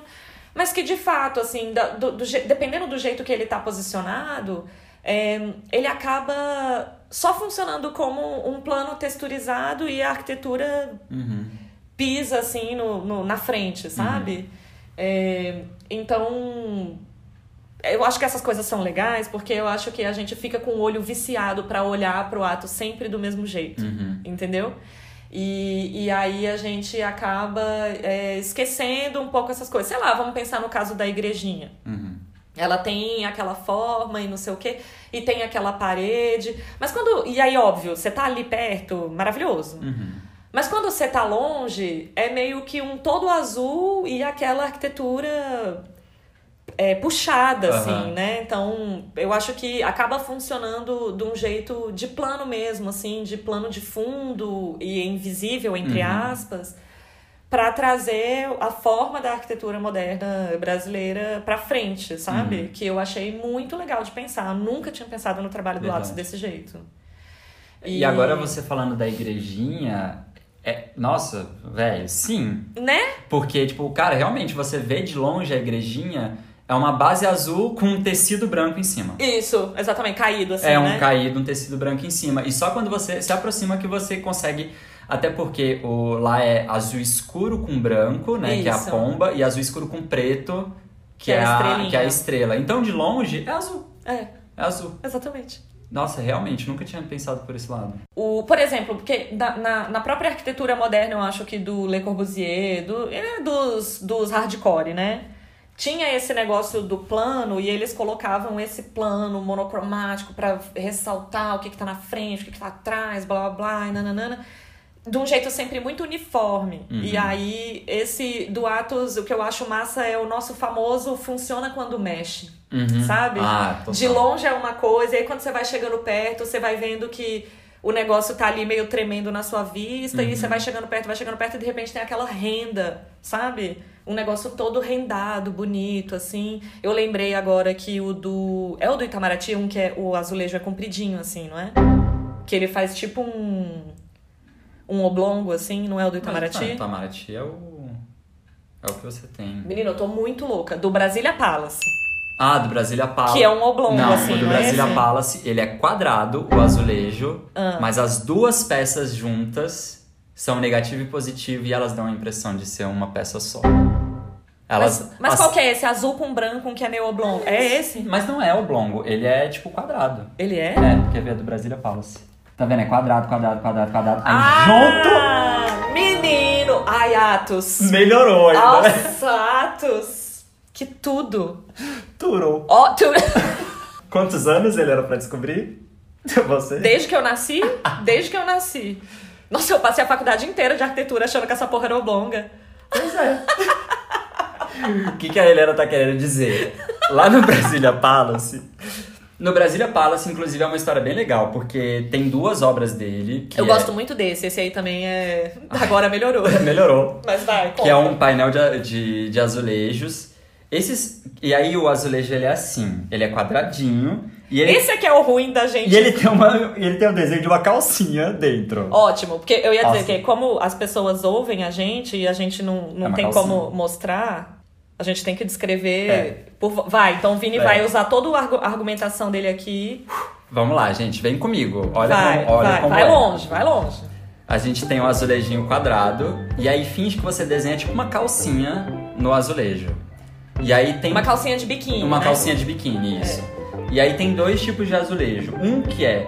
Mas que de fato, assim, do, do, dependendo do jeito que ele está posicionado, é, ele acaba só funcionando como um plano texturizado e a arquitetura uhum. pisa assim no, no na frente, sabe? Uhum. É, então, eu acho que essas coisas são legais porque eu acho que a gente fica com o olho viciado para olhar para o ato sempre do mesmo jeito, uhum. entendeu? E, e aí a gente acaba é, esquecendo um pouco essas coisas. Sei lá, vamos pensar no caso da igrejinha. Uhum. Ela tem aquela forma e não sei o quê, e tem aquela parede. Mas quando. E aí, óbvio, você tá ali perto, maravilhoso. Uhum. Mas quando você tá longe, é meio que um todo azul e aquela arquitetura é, puxada, uhum. assim, né? Então, eu acho que acaba funcionando de um jeito de plano mesmo, assim, de plano de fundo e invisível, entre uhum. aspas, para trazer a forma da arquitetura moderna brasileira para frente, sabe? Uhum. Que eu achei muito legal de pensar. Eu nunca tinha pensado no trabalho do Atos desse jeito. E... e agora você falando da igrejinha, é, nossa, velho, sim. Né? Porque, tipo, cara, realmente você vê de longe a igrejinha é uma base azul com um tecido branco em cima. Isso, exatamente, caído assim, É um né? caído, um tecido branco em cima. E só quando você se aproxima que você consegue... Até porque o, lá é azul escuro com branco, né? Isso. Que é a pomba. E azul escuro com preto, que, que é, é, a, que é a estrela. Então, de longe, é azul. É. É azul. Exatamente. Nossa, realmente, nunca tinha pensado por esse lado. O, por exemplo, porque na, na, na própria arquitetura moderna, eu acho que do Le Corbusier, do, é dos, dos hardcore, né? Tinha esse negócio do plano e eles colocavam esse plano monocromático para ressaltar o que, que tá na frente, o que, que tá atrás, blá blá blá, e nananana, de um jeito sempre muito uniforme. Uhum. E aí, esse do Atos, o que eu acho massa é o nosso famoso funciona quando mexe. Uhum. Sabe? Ah, de longe é uma coisa, e aí quando você vai chegando perto, você vai vendo que o negócio tá ali meio tremendo na sua vista, Uhum. e você vai chegando perto, vai chegando perto, e de repente tem aquela renda, sabe? Um negócio todo rendado, bonito, assim. Eu lembrei agora que o do. É o do Itamaraty, um que é o azulejo é compridinho, assim, não é? Que ele faz tipo um. Um oblongo, assim, não é o do Itamaraty? Mas, tá, Itamaraty é o. É o que você tem. Menino, eu tô muito louca. Do Brasília Palace. Ah, do Brasília Palace. Que é um oblongo, não, assim, o do não é Brasília esse? Palace, ele é quadrado, o azulejo, Ah. mas as duas peças juntas são negativo e positivo e elas dão a impressão de ser uma peça só. Elas, Mas, mas as- qual que é esse? Azul com branco, que é meio oblongo. É esse? Mas não é oblongo, ele é tipo quadrado. Ele é? É, quer ver do Brasília Palace. Tá vendo? É quadrado, quadrado, quadrado, quadrado. Aí Ah, menino! Ai, Atos. junto melhorou ainda. Nossa, Atos. Que tudo. Turou. Ó, tu... Quantos anos ele era pra descobrir? Você? Desde que eu nasci? Desde que eu nasci. Nossa, eu passei a faculdade inteira de arquitetura achando que essa porra era oblonga. Pois é. O que, que a Helena tá querendo dizer? Lá no Brasília Palace. No Brasília Palace, inclusive, é uma história bem legal, porque tem duas obras dele. Que eu é- gosto muito desse. Esse aí também é. Agora melhorou. Melhorou. Mas vai, Que é conta. um painel de, de, de azulejos. Esses. E aí o azulejo ele é assim. Ele é quadradinho. E ele, Esse aqui é o ruim da gente. e ele tem uma. Ele tem o desenho de uma calcinha dentro. Ótimo, porque eu ia dizer Nossa. que como as pessoas ouvem a gente e a gente não, não É tem calcinha. como mostrar, a gente tem que descrever. É. por- Vai, então o Vini É. vai usar toda a argu- argumentação dele aqui. Vamos lá, gente. Vem comigo. Olha vai, como, olha vai, como vai é. longe, vai longe. A gente tem um azulejinho quadrado. E aí finge que você desenha tipo uma calcinha no azulejo. E aí tem. Uma calcinha de biquíni. Uma né? calcinha de biquíni, isso. E aí tem dois tipos de azulejo. Um que é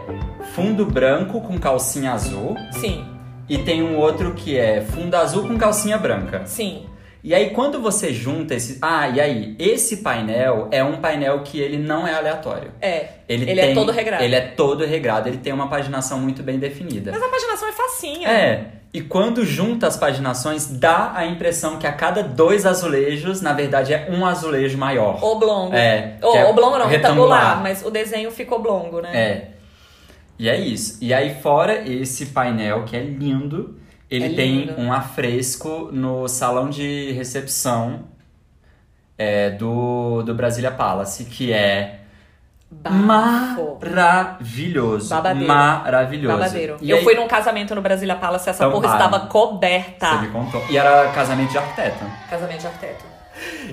fundo branco com calcinha azul. Sim, E tem um outro que é fundo azul com calcinha branca. sim. E aí quando você junta esse. Ah, e aí? Esse painel é um painel que ele não é aleatório. É. Ele, Ele é tem- todo regrado. Ele é todo regrado, ele tem uma paginação muito bem definida. Mas a paginação é facinha. É. E quando junta as paginações, dá a impressão que a cada dois azulejos, na verdade, é um azulejo maior. Oblongo. É, Ou é oblongo não, retangular. retangular. Mas o desenho ficou oblongo, né? É. E é isso. E aí, fora esse painel que é lindo, Ele É tem um afresco no salão de recepção é, do, do Brasília Palace, que é Bafo. maravilhoso. Babadeiro. Maravilhoso. Babadeiro. E eu aí, fui num casamento no Brasília Palace, essa Então, porra ah, estava Você coberta. me contou. E era casamento de arquiteto. Casamento de arquiteto.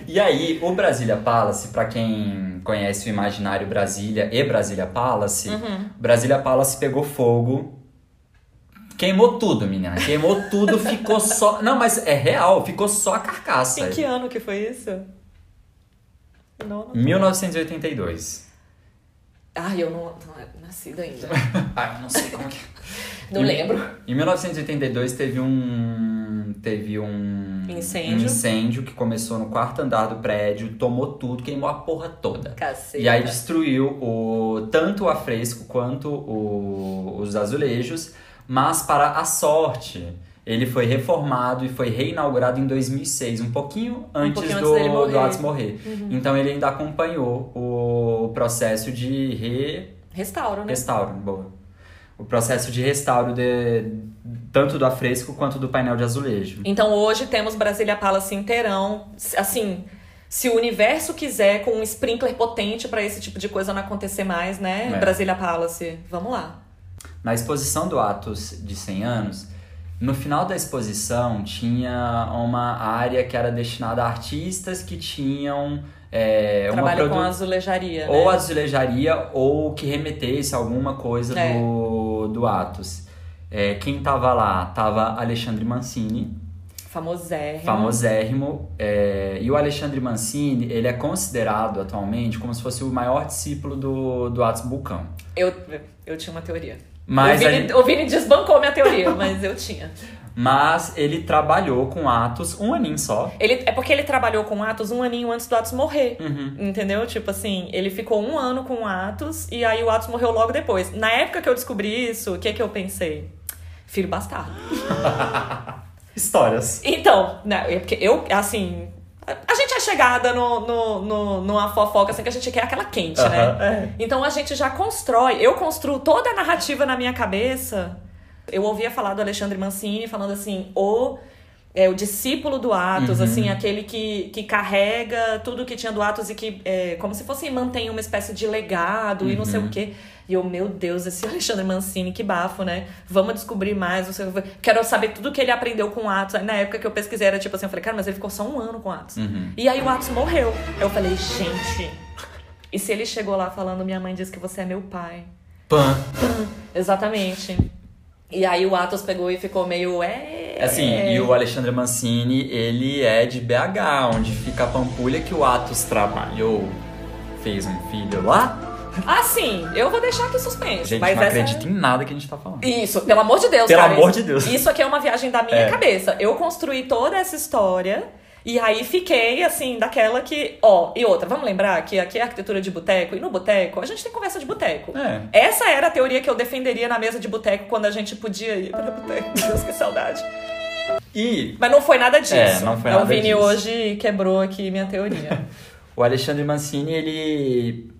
E aí, o Brasília Palace, pra quem conhece o imaginário Brasília e Brasília Palace, Uhum. Brasília Palace pegou fogo. Queimou tudo, menina. Queimou tudo, ficou só. Não, mas é real, ficou só a carcaça. Em que ano que foi isso? Não, não. 1982. Ai, eu não, não era nascida ainda. Ai, não sei como que. Não lembro. Em 1982 teve um. Teve um. Incêndio. um incêndio que começou no quarto andar do prédio, tomou tudo, queimou a porra toda. Caceta. E aí destruiu o, tanto o afresco quanto o- os azulejos, mas para a sorte, ele foi reformado e foi reinaugurado em 2006, um pouquinho antes, pouquinho do, antes morrer. Uhum. do Atos morrer. Então ele ainda acompanhou o processo de re, Restauro, né? restauro, boa. O processo de restauro de, tanto do afresco quanto do painel de azulejo. Então hoje temos Brasília Palace inteirão. Assim, se o universo quiser, com um sprinkler potente pra esse tipo de coisa não acontecer mais, né? É. Brasília Palace. Vamos lá. Na exposição do Atos de 100 anos, no final da exposição tinha uma área que era destinada a artistas que tinham é, uma Trabalho com produ- azulejaria, né? ou azulejaria ou que remetesse a alguma coisa É. do, do Atos. É, quem tava lá? Tava Alexandre Mancini, Famosérrimo. famosérrimo. é, e o Alexandre Mancini, ele é considerado atualmente como se fosse o maior discípulo do, do Atos Bulcão. Eu, eu tinha uma teoria. Mas o, Vini, gente- o Vini desbancou minha teoria, mas eu tinha. Mas ele trabalhou com Atos um aninho só. Ele, é porque ele trabalhou com Atos um aninho antes do Atos morrer. Uhum. Entendeu? Tipo assim, ele ficou um ano com o Atos e aí o Atos morreu logo depois. Na época que eu descobri isso, o que que eu pensei? Filho bastardo. Histórias. Então, né, é porque eu, assim. A gente é chegada no, no, no, numa fofoca assim que a gente quer aquela quente, Aham, né? Então a gente já constrói, eu construo toda a narrativa na minha cabeça. Eu ouvia falar do Alexandre Mancini falando assim, o, é, o discípulo do Atos, Uhum. assim, aquele que, que carrega tudo que tinha do Atos e que, é, como se fosse mantém uma espécie de legado e não sei Uhum. o quê. E eu, meu Deus, esse Alexandre Mancini, que bafo, né? Vamos descobrir mais. Sei, quero saber tudo que ele aprendeu com o Atos. Na época que eu pesquisei, era tipo assim, eu falei, cara, mas ele ficou só um ano com o Atos. Uhum. E aí o Atos morreu. Eu falei, gente. E se ele chegou lá falando, minha mãe disse que você é meu pai? Pan. Exatamente. E aí o Atos pegou e ficou meio. É. Assim, e o Alexandre Mancini, ele é de BH, onde fica a Pampulha que o Atos trabalhou, fez um filho lá. Ah, sim, eu vou deixar aqui suspenso. Gente, mas não essa- acredita em nada que a gente tá falando. Isso, pelo amor de Deus, Pelo cara. amor isso- de Deus. Isso aqui é uma viagem da minha É. cabeça. Eu construí toda essa história. E aí fiquei, assim, daquela que. Ó, e outra, vamos lembrar que aqui é arquitetura de boteco, e no boteco a gente tem conversa de boteco. É. Essa era a teoria que eu defenderia na mesa de boteco quando a gente podia ir para boteco. Meu Deus, que saudade. E Mas não foi nada disso. É, não foi o nada Vini disso. hoje quebrou aqui minha teoria. o Alexandre Mancini, ele.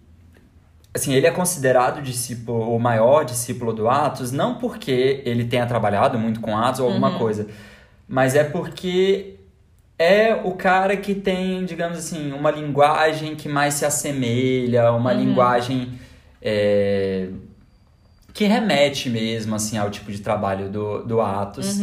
Assim, ele é considerado discípulo, o maior discípulo do Atos, não porque ele tenha trabalhado muito com Atos ou alguma Uhum. coisa, mas é porque é o cara que tem, digamos assim, uma linguagem que mais se assemelha, uma Uhum. linguagem é, que remete mesmo, assim, ao tipo de trabalho do, do Atos.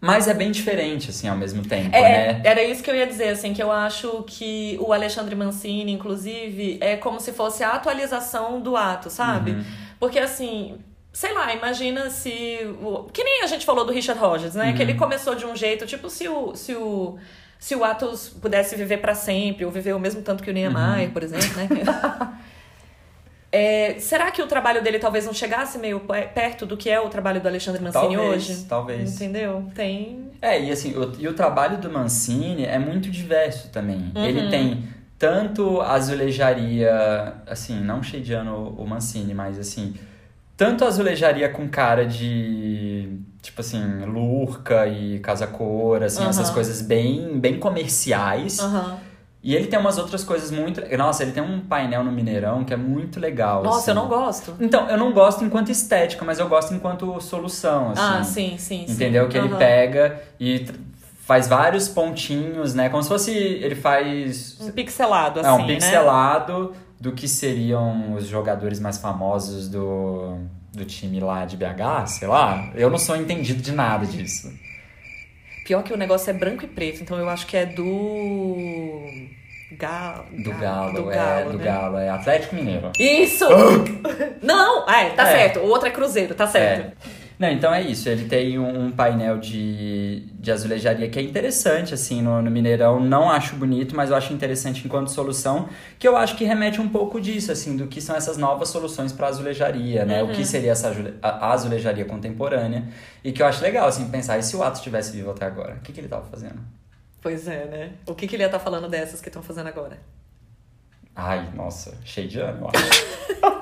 Mas é bem diferente, assim, ao mesmo tempo, É, né? era isso que eu ia dizer, assim, que eu acho que o Alexandre Mancini, inclusive, é como se fosse a atualização do ato, sabe? Uhum. Porque, assim, sei lá, imagina se. o- Que nem a gente falou do Richard Rogers, né? Uhum. Que ele começou de um jeito, tipo, se o. Se o se o Atos pudesse viver pra sempre, ou viver o mesmo tanto que o Niemeyer, Uhum. por exemplo, né? É, será que o trabalho dele talvez não chegasse meio pe- perto do que é o trabalho do Alexandre Mancini Talvez, hoje? talvez. Entendeu? Tem. É, e assim, o, e o trabalho do Mancini é muito diverso também. Uhum. Ele tem tanto azulejaria, assim, não shadiando o, o Mancini, mas assim, tanto azulejaria com cara de, tipo assim, lurca e casa cor, assim, Aham. essas coisas bem, bem comerciais. Aham. E ele tem umas outras coisas muito. Nossa, ele tem um painel no Mineirão que é muito legal. Nossa, assim. eu não gosto. Então, eu não gosto enquanto estética, mas eu gosto enquanto solução, assim. Ah, sim, sim. Entendeu? sim. Que ele Aham. pega e faz vários pontinhos, né? Como se fosse. Ele faz. Um pixelado, assim. é, um né? Do que seriam os jogadores mais famosos do, do time lá de BH, sei lá. Eu não sou entendido de nada disso. Pior que o negócio é branco e preto, então eu acho que é do. Galo. Do Galo, do é, Galo, do né? Galo, é Atlético Mineiro. Isso! não! Ah, é, tá É. certo. O outro é Cruzeiro, tá certo. É. Não, então é isso. Ele tem um, um painel de, de azulejaria que é interessante, assim, no, no Mineirão. Não acho bonito, mas eu acho interessante enquanto solução, que eu acho que remete um pouco disso, assim, do que são essas novas soluções para azulejaria, né? O Uhum. que seria essa azulejaria contemporânea. E que eu acho legal, assim, pensar, e se o Atos estivesse vivo até agora? O que, que ele tava fazendo? Pois é, né? O que, que ele ia estar falando dessas que estão fazendo agora? Ai, nossa, cheio de ano, eu acho.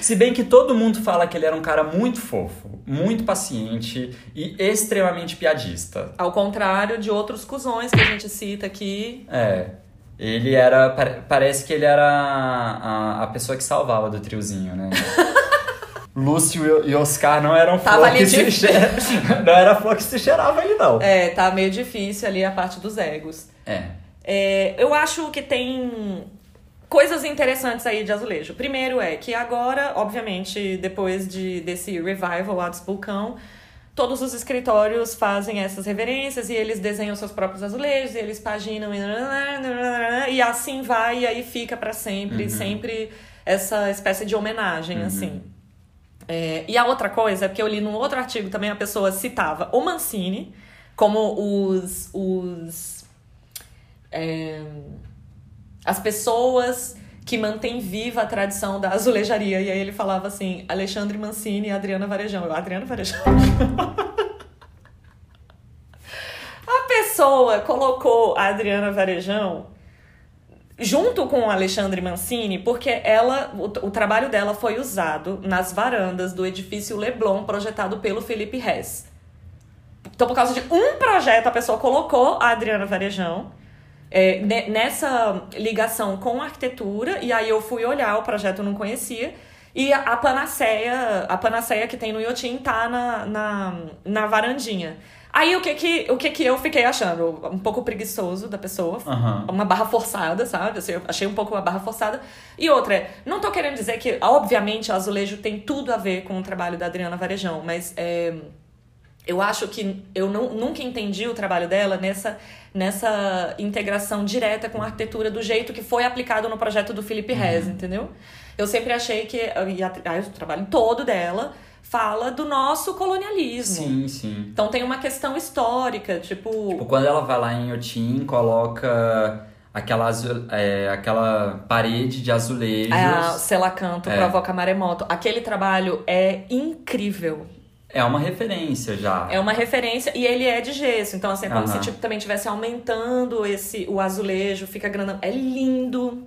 Se bem que todo mundo fala que ele era um cara muito fofo, muito paciente e extremamente piadista. Ao contrário de outros cuzões que a gente cita aqui. É. Ele era. pare- Parece que ele era a, a pessoa que salvava do triozinho, né? Lúcio e Oscar não eram Tava flor ali que se cheira... Não era flor que se cheirava ele, não. É, tá meio difícil ali a parte dos egos. É. É, eu acho que tem coisas interessantes aí de azulejo. Primeiro é que agora, obviamente, depois de, desse revival lá dos Vulcão, todos os escritórios fazem essas reverências e eles desenham seus próprios azulejos e eles paginam e, e assim vai e aí fica pra sempre, sempre essa espécie de homenagem, assim. É, e a outra coisa é porque eu li num outro artigo também a pessoa citava o Mancini como os, os é, as pessoas que mantêm viva a tradição da azulejaria. E aí ele falava assim, Alexandre Mancini e Adriana Varejão. Eu, Adriana Varejão. a pessoa colocou a Adriana Varejão junto com o Alexandre Mancini, porque ela, o, o trabalho dela foi usado nas varandas do edifício Leblon, projetado pelo Felipe Rez. Então, por causa de um projeto, a pessoa colocou a Adriana Varejão é, ne- nessa ligação com a arquitetura, e aí eu fui olhar, o projeto eu não conhecia, e a, panaceia, a panaceia que tem no Iotim tá na, na, na varandinha. Aí o que que, o que que eu fiquei achando? Um pouco preguiçoso da pessoa, Aham. uma barra forçada, sabe? Assim, eu achei um pouco uma barra forçada. E outra, é, não tô querendo dizer que, obviamente, o azulejo tem tudo a ver com o trabalho da Adriana Varejão, mas é, eu acho que eu não, nunca entendi o trabalho dela nessa, nessa integração direta com a arquitetura do jeito que foi aplicado no projeto do Felipe Rez, entendeu? Eu sempre achei que e a- a- o trabalho todo dela fala do nosso colonialismo. Sim, sim. Então tem uma questão histórica, tipo. Tipo, quando ela vai lá em Otim, coloca aquela, azu- é, aquela parede de azulejos. A Selacanto É. provoca maremoto. Aquele trabalho é incrível. É uma referência já. É uma referência e ele é de gesso. Então, assim, é como Aham. se tipo, também estivesse aumentando esse o azulejo, fica grandão. É lindo.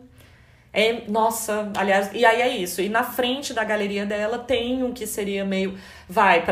É, nossa, aliás, e aí é isso. E na frente da galeria dela tem um que seria meio. Vai,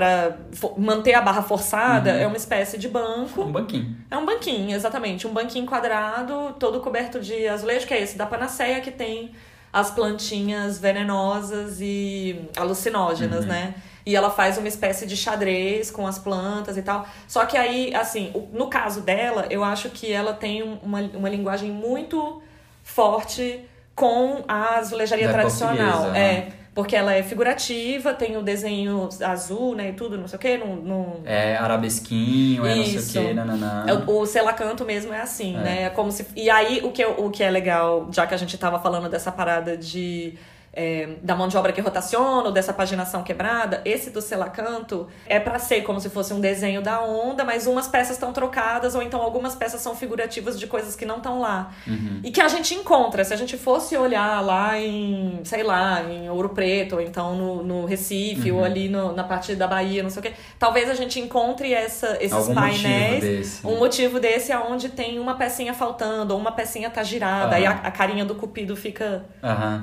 fo- manter a barra forçada, Uhum. é uma espécie de banco. Um banquinho. É um banquinho, exatamente. Um banquinho quadrado, todo coberto de azulejo, que é esse da Panaceia, que tem as plantinhas venenosas e alucinógenas, Uhum. né? E ela faz uma espécie de xadrez com as plantas e tal. Só que aí, assim, no caso dela, eu acho que ela tem um- uma, uma linguagem muito forte com a azulejaria Da tradicional. portuguesa, É, né? porque ela é figurativa, tem o desenho azul, né, e tudo, não sei o quê, não, não, É arabesquinho, é não sei o Isso. que, nananã. é, o, o Selacanto mesmo é assim, É. né? É como se. E aí, o que, o que é legal, já que a gente tava falando dessa parada de. É, da mão de obra que rotaciona, ou dessa paginação quebrada, esse do Selacanto é pra ser como se fosse um desenho da onda, mas umas peças estão trocadas, ou então algumas peças são figurativas de coisas que não estão lá. Uhum. E que a gente encontra, se a gente fosse olhar lá em, sei lá, em Ouro Preto, ou então no, no Recife, Uhum. ou ali no- na parte da Bahia, não sei o quê, talvez a gente encontre essa, esses Algum painéis. motivo desse. Um motivo desse é onde tem uma pecinha faltando, ou uma pecinha tá girada, Aham. aí a, a carinha do cupido fica,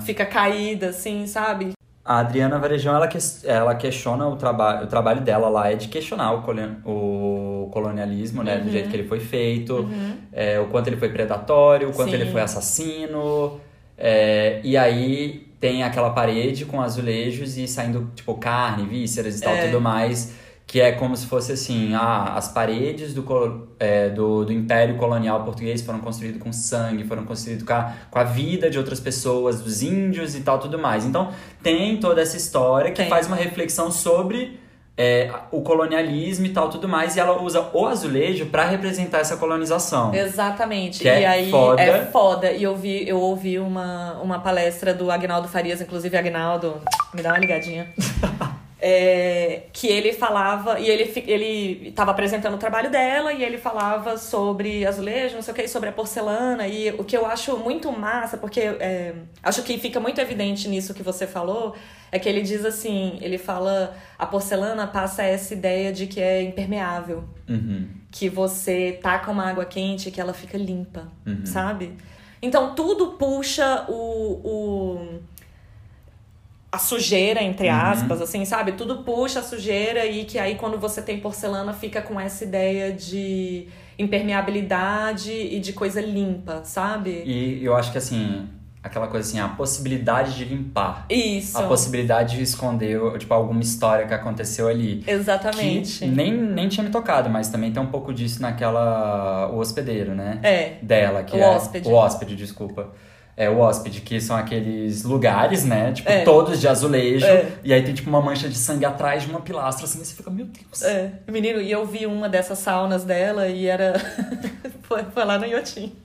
fica caída, assim, sabe? a Adriana Varejão, ela, que, ela questiona o, traba o trabalho dela lá, é de questionar o, o colonialismo, né? Uhum. Do jeito que ele foi feito, uhum. é, o quanto ele foi predatório, o quanto Sim. ele foi assassino. É, e aí tem aquela parede com azulejos e saindo, tipo, carne, vísceras e tal, é. tudo mais que é como se fosse assim, ah, as paredes do, é, do, do Império Colonial Português foram construídas com sangue, foram construídas com a, com a vida de outras pessoas, dos índios e tal, tudo mais. Então, tem toda essa história que tem. faz uma reflexão sobre é, o colonialismo e tal, tudo mais, e ela usa o azulejo para representar essa colonização. Exatamente. Que e é aí foda. é foda. E eu vi, eu ouvi uma, uma palestra do Agnaldo Farias, inclusive Agnaldo, me dá uma ligadinha. É, que ele falava, e ele ele estava apresentando o trabalho dela, e ele falava sobre azulejo, não sei o que, sobre a porcelana, e o que eu acho muito massa, porque é, acho que fica muito evidente nisso que você falou, é que ele diz assim, ele fala, a porcelana passa essa ideia de que é impermeável, uhum. que você taca uma água quente que ela fica limpa, uhum. sabe? Então tudo puxa o, o a sujeira, entre uhum. aspas, uhum. assim, sabe? Tudo puxa a sujeira e que aí quando você tem porcelana fica com essa ideia de impermeabilidade e de coisa limpa, sabe? E eu acho que assim, aquela coisa assim, a possibilidade de limpar. Isso. A possibilidade de esconder, tipo, alguma história que aconteceu ali. Exatamente. Que nem, nem tinha me tocado, mas também tem um pouco disso naquela... O hospedeiro, né? É. Dela, que o é... Hóspede. O hóspede, desculpa é, o hóspede, que são aqueles lugares, né? Tipo, é. todos de azulejo. É. E aí tem, tipo, uma mancha de sangue atrás de uma pilastra, assim, e você fica, meu Deus. É. Menino, e eu vi uma dessas saunas dela e era. foi, foi lá no Iotim.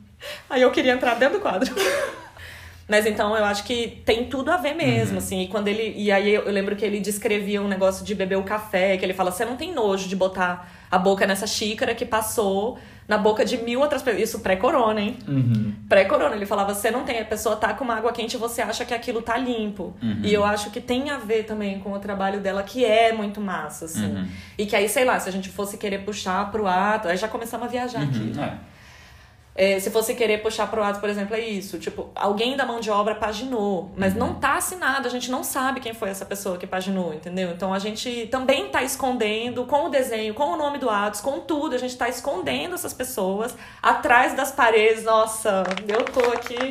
Aí eu queria entrar dentro do quadro. Mas então eu acho que tem tudo a ver mesmo, uhum. assim. E quando ele. E aí eu lembro que ele descrevia um negócio de beber o café, que ele fala: você não tem nojo de botar a boca nessa xícara que passou na boca de mil outras pessoas. Isso pré-corona, hein? Uhum. Pré-corona. Ele falava: você não tem, a pessoa tá com uma água quente e você acha que aquilo tá limpo. Uhum. E eu acho que tem a ver também com o trabalho dela, que é muito massa, assim. Uhum. E que aí, sei lá, se a gente fosse querer puxar pro ato, aí já começamos a viajar uhum. aqui. É. É, se fosse querer puxar pro ato, por exemplo, é isso. Tipo, alguém da mão de obra paginou, mas uhum. não tá assinado, a gente não sabe quem foi essa pessoa que paginou, entendeu? Então a gente também tá escondendo com o desenho, com o nome do Atos, com tudo, a gente tá escondendo essas pessoas atrás das paredes. Nossa, eu tô aqui.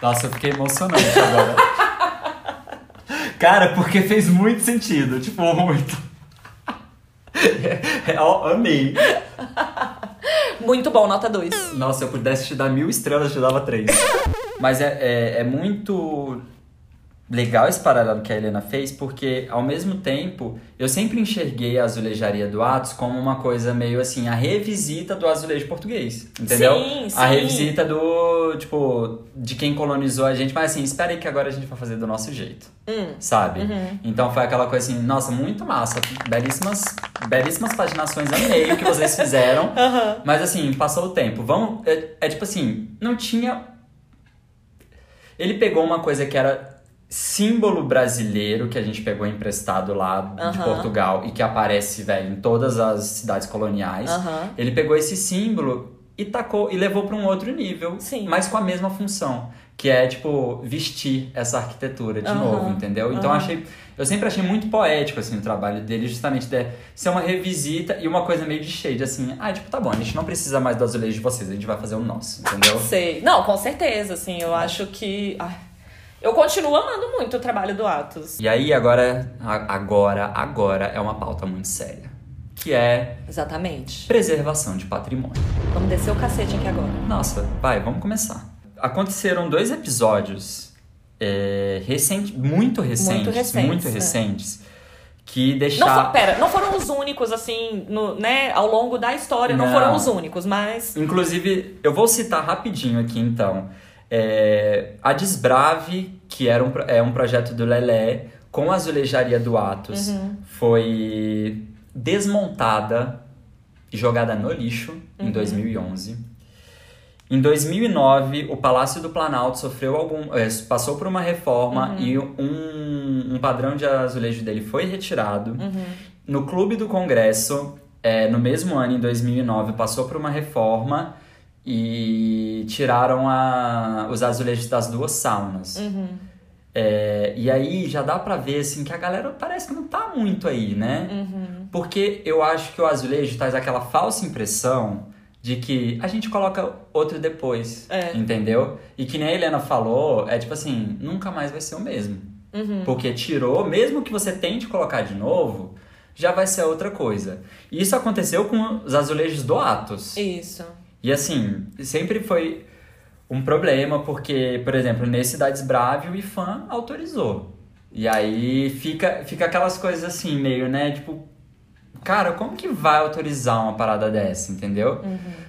Nossa, eu fiquei emocionante agora. Cara, porque fez muito sentido, tipo, muito. Eu amei. Muito bom, nota 2. Nossa, se eu pudesse te dar mil estrelas, eu te dava três. Mas é, é, é muito legal esse paralelo que a Helena fez, porque ao mesmo tempo eu sempre enxerguei a azulejaria do Atos como uma coisa meio assim, a revisita do azulejo português, entendeu? Sim, sim. A revisita do, tipo, de quem colonizou a gente, mas assim, espera aí que agora a gente vai fazer do nosso jeito, hum. sabe? Uhum. Então foi aquela coisa assim, nossa, muito massa, belíssimas, belíssimas paginações, amei o que vocês fizeram, uhum. mas assim, passou o tempo, vamos, é, é tipo assim, não tinha... Ele pegou uma coisa que era símbolo brasileiro que a gente pegou emprestado lá uhum. de Portugal e que aparece, velho, em todas as cidades coloniais. Uhum. Ele pegou esse símbolo e tacou e levou para um outro nível, Sim. mas com a mesma função, que é tipo vestir essa arquitetura de uhum. novo, entendeu? Então achei, eu sempre achei muito poético assim o trabalho dele, justamente de ser uma revisita e uma coisa meio de shade assim, ah, tipo, tá bom, a gente não precisa mais do azulejo de vocês, a gente vai fazer o nosso, entendeu? Sei. Não, com certeza, assim, eu acho que ai eu continuo amando muito o trabalho do Atos. E aí, agora, agora, agora é uma pauta muito séria. Que é. Exatamente. Preservação de patrimônio. Vamos descer o cacete aqui agora. Nossa, vai, vamos começar. Aconteceram dois episódios é, recente, muito recentes. Muito recentes. Muito recentes é. Que deixaram. Não, pera, não foram os únicos, assim, no, né? Ao longo da história, não, não foram os únicos, mas. Inclusive, eu vou citar rapidinho aqui então. É, a Desbrave, que era um, é um projeto do Lelé, com a azulejaria do Atos, uhum. foi desmontada e jogada no lixo uhum. em 2011. Em 2009, o Palácio do Planalto sofreu algum, é, passou por uma reforma uhum. e um, um, padrão de azulejo dele foi retirado. Uhum. No Clube do Congresso, é, no mesmo ano, em 2009, passou por uma reforma e tiraram a, os azulejos das duas saunas. Uhum. É, e aí já dá pra ver, assim, que a galera parece que não tá muito aí, né? Uhum. Porque eu acho que o azulejo traz aquela falsa impressão de que a gente coloca outro depois, É. entendeu? E que nem a Helena falou, é tipo assim, nunca mais vai ser o mesmo. Uhum. Porque tirou, mesmo que você tente colocar de novo, já vai ser outra coisa. E isso aconteceu com os azulejos do Atos. Isso. E assim, sempre foi um problema, porque, por exemplo, nesse Cidades Brave o IFAM autorizou. E aí fica, fica aquelas coisas assim, meio, né? Tipo, cara, como que vai autorizar uma parada dessa, entendeu?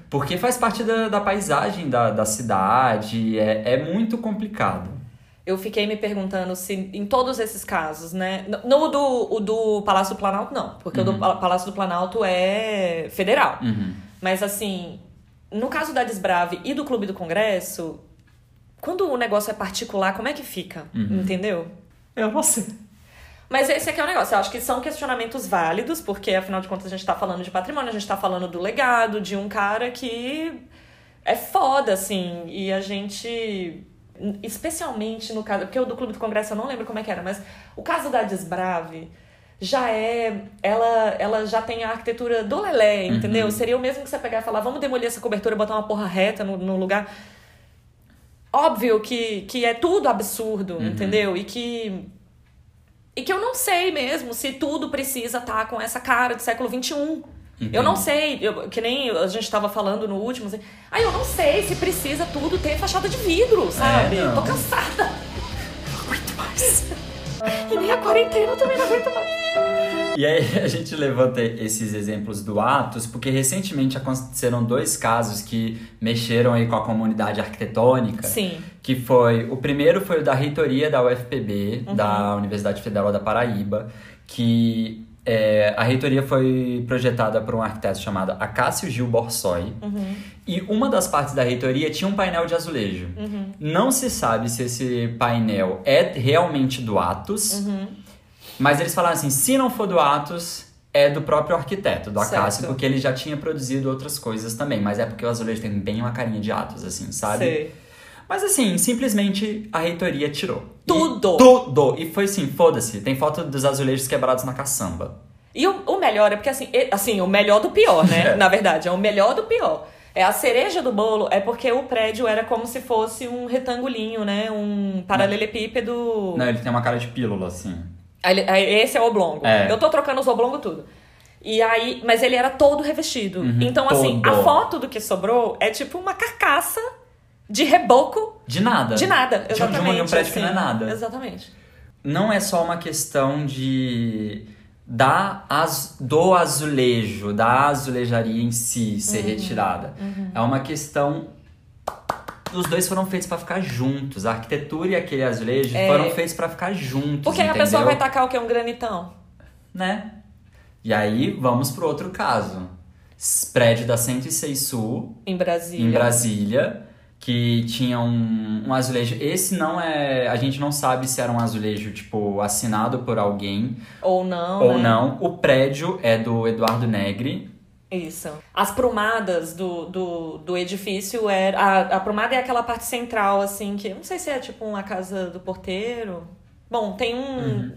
Porque faz parte da, da paisagem da, da cidade, é, é muito complicado. Eu fiquei me perguntando se em todos esses casos, né? No do, o do Palácio do Planalto, não. Porque o do Pa- Palácio do Planalto é federal. Uhum. Mas assim, no caso da Desbrave e do Clube do Congresso, quando o negócio é particular, como é que fica? Entendeu? Eu não sei. Mas esse aqui é o negócio. Eu acho que são questionamentos válidos, porque afinal de contas a gente tá falando de patrimônio, a gente tá falando do legado de um cara que é foda, assim. E a gente. Especialmente no caso. Porque o do Clube do Congresso eu não lembro como é que era, mas o caso da Desbrave já é. Ela, ela já tem a arquitetura do Lelé, entendeu? Seria o mesmo que você pegar e falar, vamos demolir essa cobertura e botar uma porra reta no, no lugar. Óbvio que, que é tudo absurdo, entendeu? E que. E que eu não sei mesmo se tudo precisa estar com essa cara de século XXI. Eu não sei, eu- que nem a gente estava falando no último, assim, ah, eu não sei se precisa tudo ter fachada de vidro, sabe? não. Tô cansada. Não aguento mais. E nem a quarentena eu também não aguento mais. E aí a gente levanta esses exemplos do Atos, porque recentemente aconteceram dois casos que mexeram aí com a comunidade arquitetônica. Sim. Que foi. O primeiro foi o da reitoria da UFPB, Uhum. da Universidade Federal da Paraíba, que é, a reitoria foi projetada por um arquiteto chamado Acácio Gil Borsoi. Uhum. E uma das partes da reitoria tinha um painel de azulejo. Uhum. Não se sabe se esse painel é realmente do Atos, Uhum. mas eles falaram assim: se não for do Atos, é do próprio arquiteto, do Acácio, porque ele já tinha produzido outras coisas também. Mas é porque o azulejo tem bem uma carinha de Atos, assim, sabe? Sei. Mas assim, simplesmente a reitoria tirou. E- Tudo! tudo! E foi assim, foda-se. Tem foto dos azulejos quebrados na caçamba. E o, o melhor é porque, assim, assim, o melhor do pior, né? É. Na verdade, é o melhor do pior. É a cereja do bolo, é porque o prédio era como se fosse um retangulinho, né? Um paralelepípedo. Não, ele tem uma cara de pílula, assim. Aí Esse é o oblongo. É. Eu tô trocando os oblongos tudo. E aí, mas ele era todo revestido. então, assim, Uhum, todo. a foto do que sobrou é tipo uma carcaça de reboco De nada. de nada. Um- Exatamente. de um, de um prédio que não é assim. nada. Exatamente. não é só uma questão de da az, do azulejo, da azulejaria em si ser Uhum. retirada. É uma questão os dois foram feitos pra ficar juntos. A arquitetura e aquele azulejo É. foram feitos pra ficar juntos, Porque aí a entendeu? pessoa vai tacar o que? Um granitão. né? E aí vamos pro outro caso. Prédio da 106 Sul, Em Brasília. em Brasília, que tinha um, um azulejo. Esse não é. A gente não sabe se era um azulejo, tipo, assinado por alguém Ou não. ou né? não. O prédio é do Eduardo Negri. Isso. As prumadas do, do, do edifício era. A, a prumada é aquela parte central, assim, que. Não sei se é tipo uma casa do porteiro. Bom, tem um.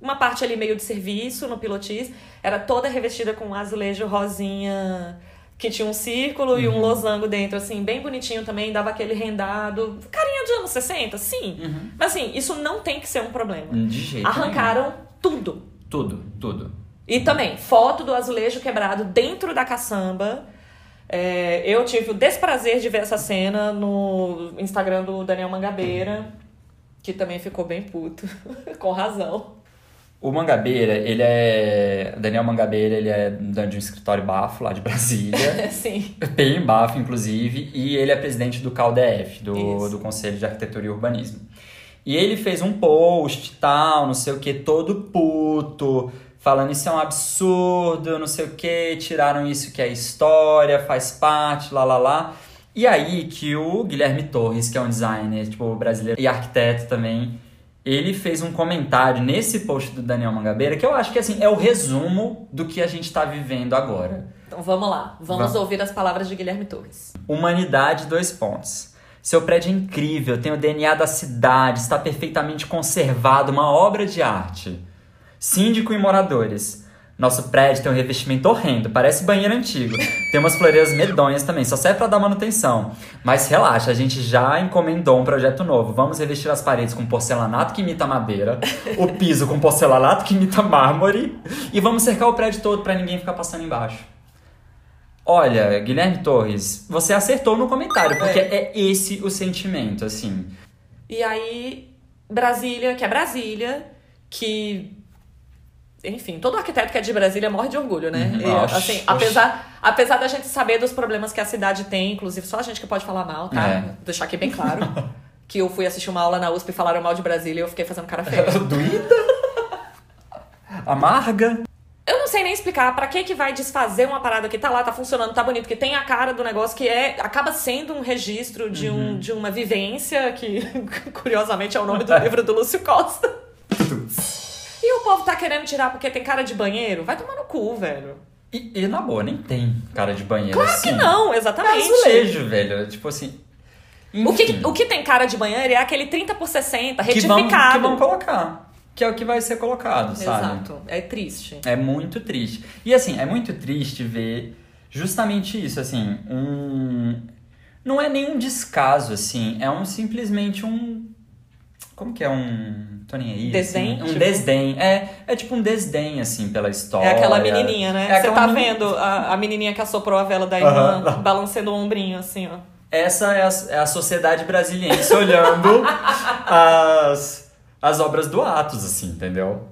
Uma parte ali meio de serviço no pilotis. Era toda revestida com um azulejo rosinha. Que tinha um círculo e um losango dentro, assim, bem bonitinho também, dava aquele rendado. Carinha de anos 60, sim. Mas assim, isso não tem que ser um problema. De jeito Arrancaram tudo. nenhum. Tudo, tudo. E também, foto do azulejo quebrado dentro da caçamba. É, eu tive o desprazer de ver essa cena no Instagram do Daniel Mangabeira, que também ficou bem puto, com razão. O Mangabeira, ele é. Daniel Mangabeira, ele é dono de um escritório bafo lá de Brasília. Sim. Bem bafo, inclusive, e ele é presidente do CalDF, do, Isso. do Conselho de Arquitetura e Urbanismo. E ele fez um post tal, não sei o que, todo puto, falando isso é um absurdo, não sei o que, tiraram isso que é história, faz parte, lá lá lá. E aí que o Guilherme Torres, que é um designer, tipo, brasileiro e arquiteto também, ele fez um comentário nesse post do Daniel Mangabeira que eu acho que assim é o resumo do que a gente tá vivendo agora. Então vamos lá, vamos Va- ouvir as palavras de Guilherme Torres. Humanidade, dois pontos. Seu prédio é incrível, tem o DNA da cidade, está perfeitamente conservado, uma obra de arte. Síndico e moradores. Nosso prédio tem um revestimento horrendo, parece banheiro antigo. Tem umas floreiras medonhas também, só serve para dar manutenção. Mas relaxa, a gente já encomendou um projeto novo. Vamos revestir as paredes com porcelanato que imita madeira, o piso com porcelanato que imita mármore e vamos cercar o prédio todo para ninguém ficar passando embaixo. Olha, Guilherme Torres, você acertou no comentário, porque é. é esse o sentimento, assim. E aí, Brasília, que é Brasília, que enfim, todo arquiteto que é de Brasília morre de orgulho, né? Uhum. E, assim, apesar, apesar da gente saber dos problemas que a cidade tem, inclusive só a gente que pode falar mal, tá? É. Vou deixar aqui bem claro. que eu fui assistir uma aula na USP e falaram mal de Brasília e eu fiquei fazendo cara feia. Doída? Amarga? Eu não sei nem explicar para que que vai desfazer uma parada que tá lá, tá funcionando, tá bonito, que tem a cara do negócio que é acaba sendo um registro de, um, uhum. de uma vivência que curiosamente é o nome do livro do Lúcio Costa. E o povo tá querendo tirar porque tem cara de banheiro? Vai tomar no cu, velho. E, e na boa, nem tem cara de banheiro claro assim. que não, exatamente. É azulejo, velho. Tipo assim. O que, o que tem cara de banheiro é aquele 30 por 60 retificado. Que vão, que vão colocar. Que é o que vai ser colocado, sabe? Exato. É triste. É muito triste. E assim, é muito triste ver justamente isso, assim, um. Não é nenhum descaso, assim, é um simplesmente um como que é um. Tô nem aí. Desdém? Assim, um tipo... desdém. É, é tipo um desdém, assim, pela história. É aquela menininha, né? É Você tá vendo a, a menininha que assoprou a vela da irmã uh -huh. balançando o ombrinho, assim, ó. Essa é a, é a sociedade brasiliense olhando as, as obras do Atos, assim, entendeu?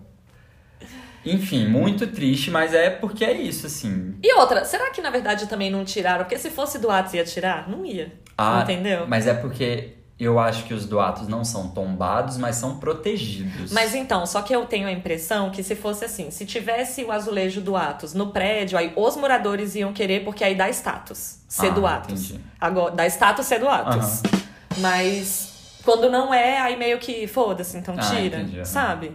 Enfim, muito triste, mas é porque é isso, assim. E outra, será que na verdade também não tiraram? Porque se fosse do Atos ia tirar? Não ia. Ah, entendeu? Mas é porque eu acho que os doatos não são tombados, mas são protegidos. Mas então, só que eu tenho a impressão que se fosse assim, se tivesse o azulejo do Atos no prédio, aí os moradores iam querer, porque aí dá status ser ah, do Atos. Entendi. Agora, dá status ser do Atos. Uhum. Mas quando não é, aí meio que foda-se, então ah, tira, entendi, sabe?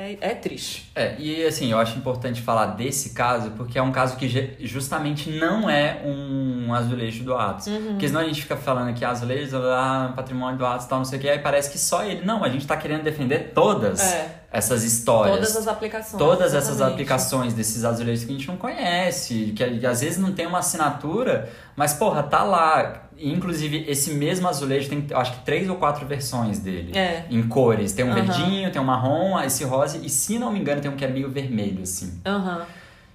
É, é triste. É, e assim, eu acho importante falar desse caso, porque é um caso que justamente não é um azulejo do Atos. Uhum. Porque senão a gente fica falando que azulejo, ah, patrimônio do Atos, tal, não sei o que, aí parece que só ele. Não, a gente tá querendo defender todas é. Essas histórias. Todas as aplicações. Todas exatamente. essas aplicações desses azulejos que a gente não conhece, que, às vezes não tem uma assinatura, mas porra, tá lá Inclusive, esse mesmo azulejo tem, acho que, três ou quatro versões dele. É. Em cores. Tem um uhum. verdinho, tem um marrom, esse rosa, e se não me engano, tem um que é meio vermelho, assim. Uhum.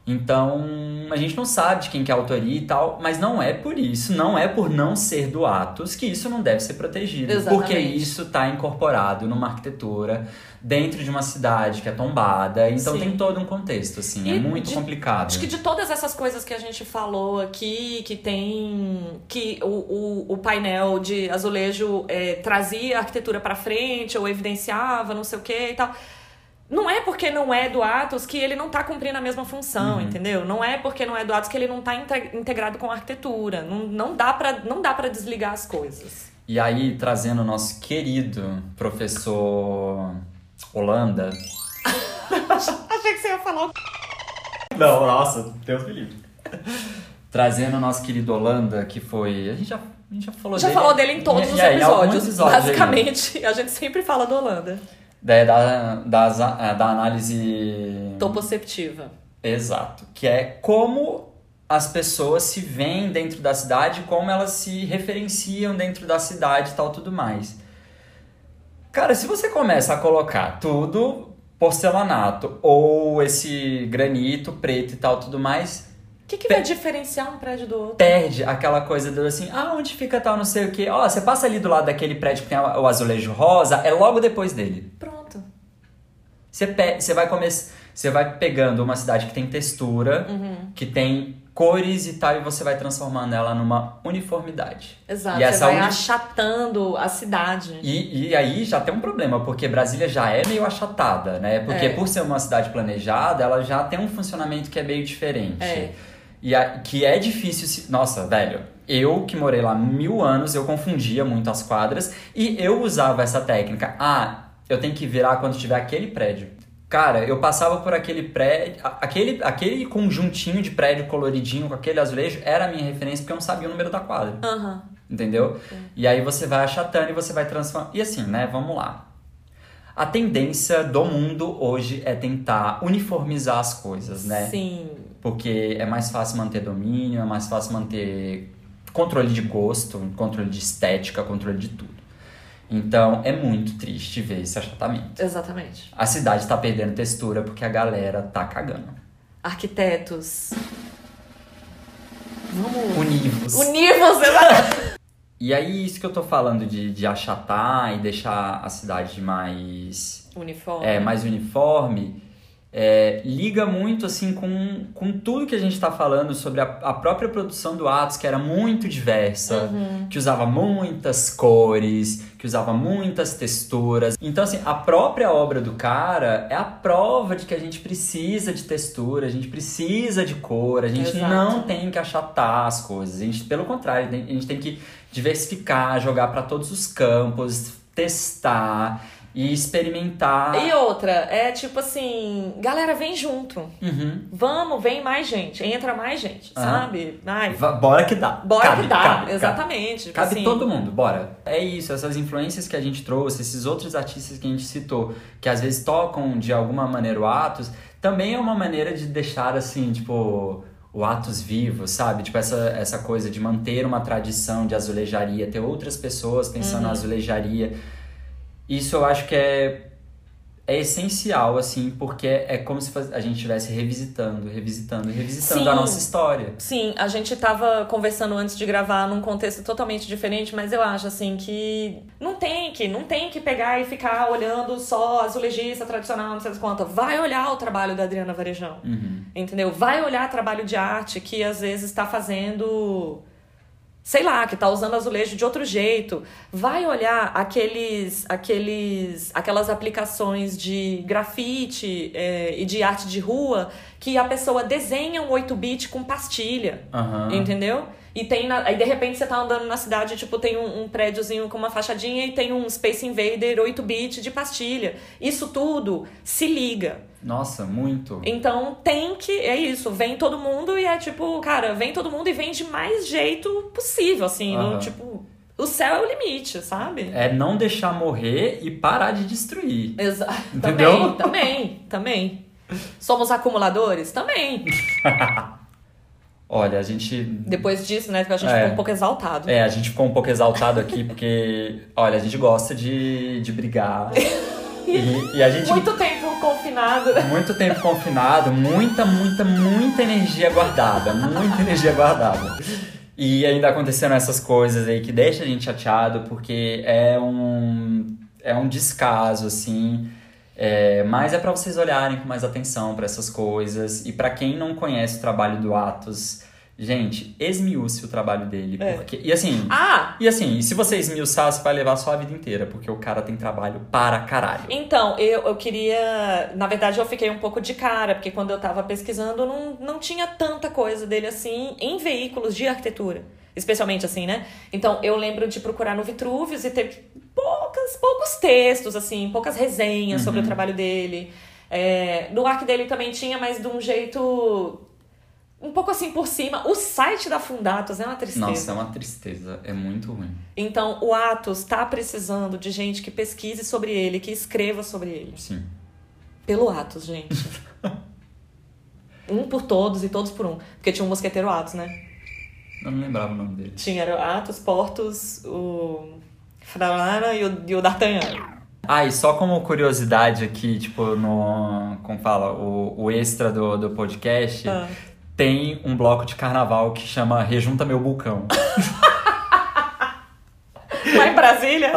Então, a gente não sabe de quem que é a autoria e tal, mas não é por isso, não é por não ser do Atos que isso não deve ser protegido. Exatamente. Porque isso está incorporado numa arquitetura dentro de uma cidade que é tombada, então Sim. tem todo um contexto, assim, é e é muito de, complicado. Acho que de todas essas coisas que a gente falou aqui, que tem. que o, o, o painel de azulejo é, trazia a arquitetura para frente, ou evidenciava, não sei o que e tal não é porque não é do Atos que ele não está cumprindo a mesma função, uhum. entendeu? Não é porque não é do Atos que ele não está integrado com a arquitetura. Não, não dá para não dá para desligar as coisas. E aí, trazendo o nosso querido professor Holanda. Achei que você ia falar. Não, nossa, Deus me livre. Trazendo o nosso querido Holanda, que foi. A gente já, a gente já falou já dele. Já falou dele em todos os episódios. episódios. Basicamente, aí. a gente sempre fala do Holanda da, da, da, da análise topoceptiva. Exato, que é como as pessoas se veem dentro da cidade, como elas se referenciam dentro da cidade e tal, tudo mais. Cara, se você começa a colocar tudo porcelanato ou esse granito preto e tal, tudo mais, o que, que vai diferenciar um prédio do outro? Perde aquela coisa do assim, ah, onde fica tal, não sei o quê. Ó, oh, você passa ali do lado daquele prédio que tem o azulejo rosa, é logo depois dele. Pronto. Você, pe você vai começar. Você vai pegando uma cidade que tem textura, uhum. que tem cores e tal, e você vai transformando ela numa uniformidade. Exato, e você vai uni... achatando a cidade. E, e aí já tem um problema, porque Brasília já é meio achatada, né? Porque é. por ser uma cidade planejada, ela já tem um funcionamento que é meio diferente. É. E a, que é difícil se. Nossa, velho. Eu que morei lá mil anos, eu confundia muito as quadras e eu usava essa técnica. Ah, eu tenho que virar quando tiver aquele prédio. Cara, eu passava por aquele prédio, aquele, aquele conjuntinho de prédio coloridinho com aquele azulejo era a minha referência porque eu não sabia o número da quadra. Uhum. Entendeu? E aí você vai achatando e você vai transformando. E assim, né? Vamos lá. A tendência do mundo hoje é tentar uniformizar as coisas, né? Sim. Porque é mais fácil manter domínio, é mais fácil manter controle de gosto, controle de estética, controle de tudo. Então é muito triste ver esse achatamento. Exatamente. A cidade está perdendo textura porque a galera tá cagando. Arquitetos. Vamos. Univos. Univos, exatamente. E aí, isso que eu tô falando de, de achatar e deixar a cidade mais. Uniforme. É, mais uniforme. É, liga muito assim com, com tudo que a gente está falando sobre a, a, própria produção do Atos, que era muito diversa, uhum. que usava muitas cores, que usava muitas texturas. Então, assim, a própria obra do cara é a prova de que a gente precisa de textura, a gente precisa de cor, a gente Exato. não tem que achatar as coisas. A gente, pelo contrário, a gente tem que diversificar, jogar para todos os campos, testar e experimentar. E outra, é tipo assim, galera, vem junto. Uhum. Vamos, vem mais gente, entra mais gente, sabe? Ai, Bora que dá. bora Cabe, que dá, cabe, exatamente. Tipo Cabe assim, todo mundo, bora. É isso, essas influências que a gente trouxe, esses outros artistas que a gente citou, que às vezes tocam de alguma maneira o Atos, também é uma maneira de deixar assim, tipo, o Atos vivo, sabe? Tipo, essa, essa coisa de manter uma tradição de azulejaria, ter outras pessoas pensando Uhum. na azulejaria. Isso eu acho que é, é essencial, assim, porque é como se a gente estivesse revisitando, revisitando, revisitando Sim. a nossa história. Sim, a gente tava conversando antes de gravar num contexto totalmente diferente, mas eu acho assim que não tem que, não tem que pegar e ficar olhando só azulejista tradicional, não sei das quantas. Vai olhar o trabalho da Adriana Varejão. Uhum. Entendeu? Vai olhar trabalho de arte que às vezes está fazendo. Sei lá, que tá usando azulejo de outro jeito. Vai olhar aqueles, aqueles, aquelas aplicações de grafite é, e de arte de rua que a pessoa desenha um 8-bit com pastilha. Aham. Entendeu? E tem. na- aí de repente você tá andando na cidade, tipo, tem um, um prédiozinho com uma fachadinha e tem um Space Invader 8-bit de pastilha. Isso tudo se liga. Nossa, muito. Então tem que. É isso, vem todo mundo e é tipo, cara, vem todo mundo e vem de mais jeito possível, assim. no- Aham. tipo, o céu é o limite, sabe? É não deixar morrer e parar de destruir. Exato. Entendeu? Também, também, também. Somos acumuladores? Também. Olha, a gente. Depois disso, né, a gente É. ficou um pouco exaltado. É, a gente ficou um pouco exaltado aqui porque, olha, a gente gosta de, de brigar. E, e a gente. Muito tempo confinado. Muito tempo confinado, muita, muita, muita energia guardada. Muita energia guardada. E ainda aconteceram essas coisas aí que deixa a gente chateado, porque é um, é um descaso, assim. É, mas é pra vocês olharem com mais atenção pra essas coisas. E pra quem não conhece o trabalho do Atos, gente, esmiúce o trabalho dele. É. Porque, e assim, Ah, e assim, e se você esmiuçar, você vai levar a vida inteira, porque o cara tem trabalho para caralho. Então, eu, eu queria. Na verdade, eu fiquei um pouco de cara, porque quando eu tava pesquisando, não, não tinha tanta coisa dele assim em veículos de arquitetura. Especialmente assim, né? Então, eu lembro de procurar no Vitruvius e ter poucas, poucos textos, assim, poucas resenhas sobre o Uhum. trabalho dele. É, no arc dele também tinha, mas de um jeito. Um pouco assim por cima. O site da Fundatos é uma tristeza. Nossa, é uma tristeza, é muito ruim. Então, o Atos tá precisando de gente que pesquise sobre ele, que escreva sobre ele. Sim. Pelo Atos, gente. um por todos e todos por um. Porque tinha um mosqueteiro Atos, né? Eu não lembrava o nome dele. Tinha era Atos, Portos, o Fralana e o, e o D'Artagnan. Ah, e só como curiosidade aqui, tipo, no. Como fala? O, o extra do, do podcast. Ah. Tem um bloco de carnaval que chama Rejunta Meu Vulcão. Lá em Brasília.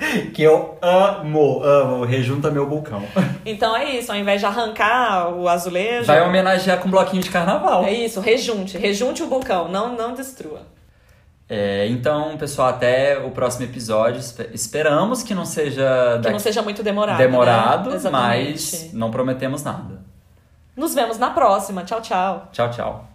que eu amo, amo. Rejunta Meu Vulcão. Então é isso, ao invés de arrancar o azulejo. Vai homenagear com um bloquinho de carnaval. É isso, rejunte. Rejunte o vulcão, não, não destrua. É, então, pessoal, até o próximo episódio. Espe- Esperamos que não seja Que não seja muito demorado. demorado, né? Mas não prometemos nada. Nos vemos na próxima. Tchau, tchau. Tchau, tchau.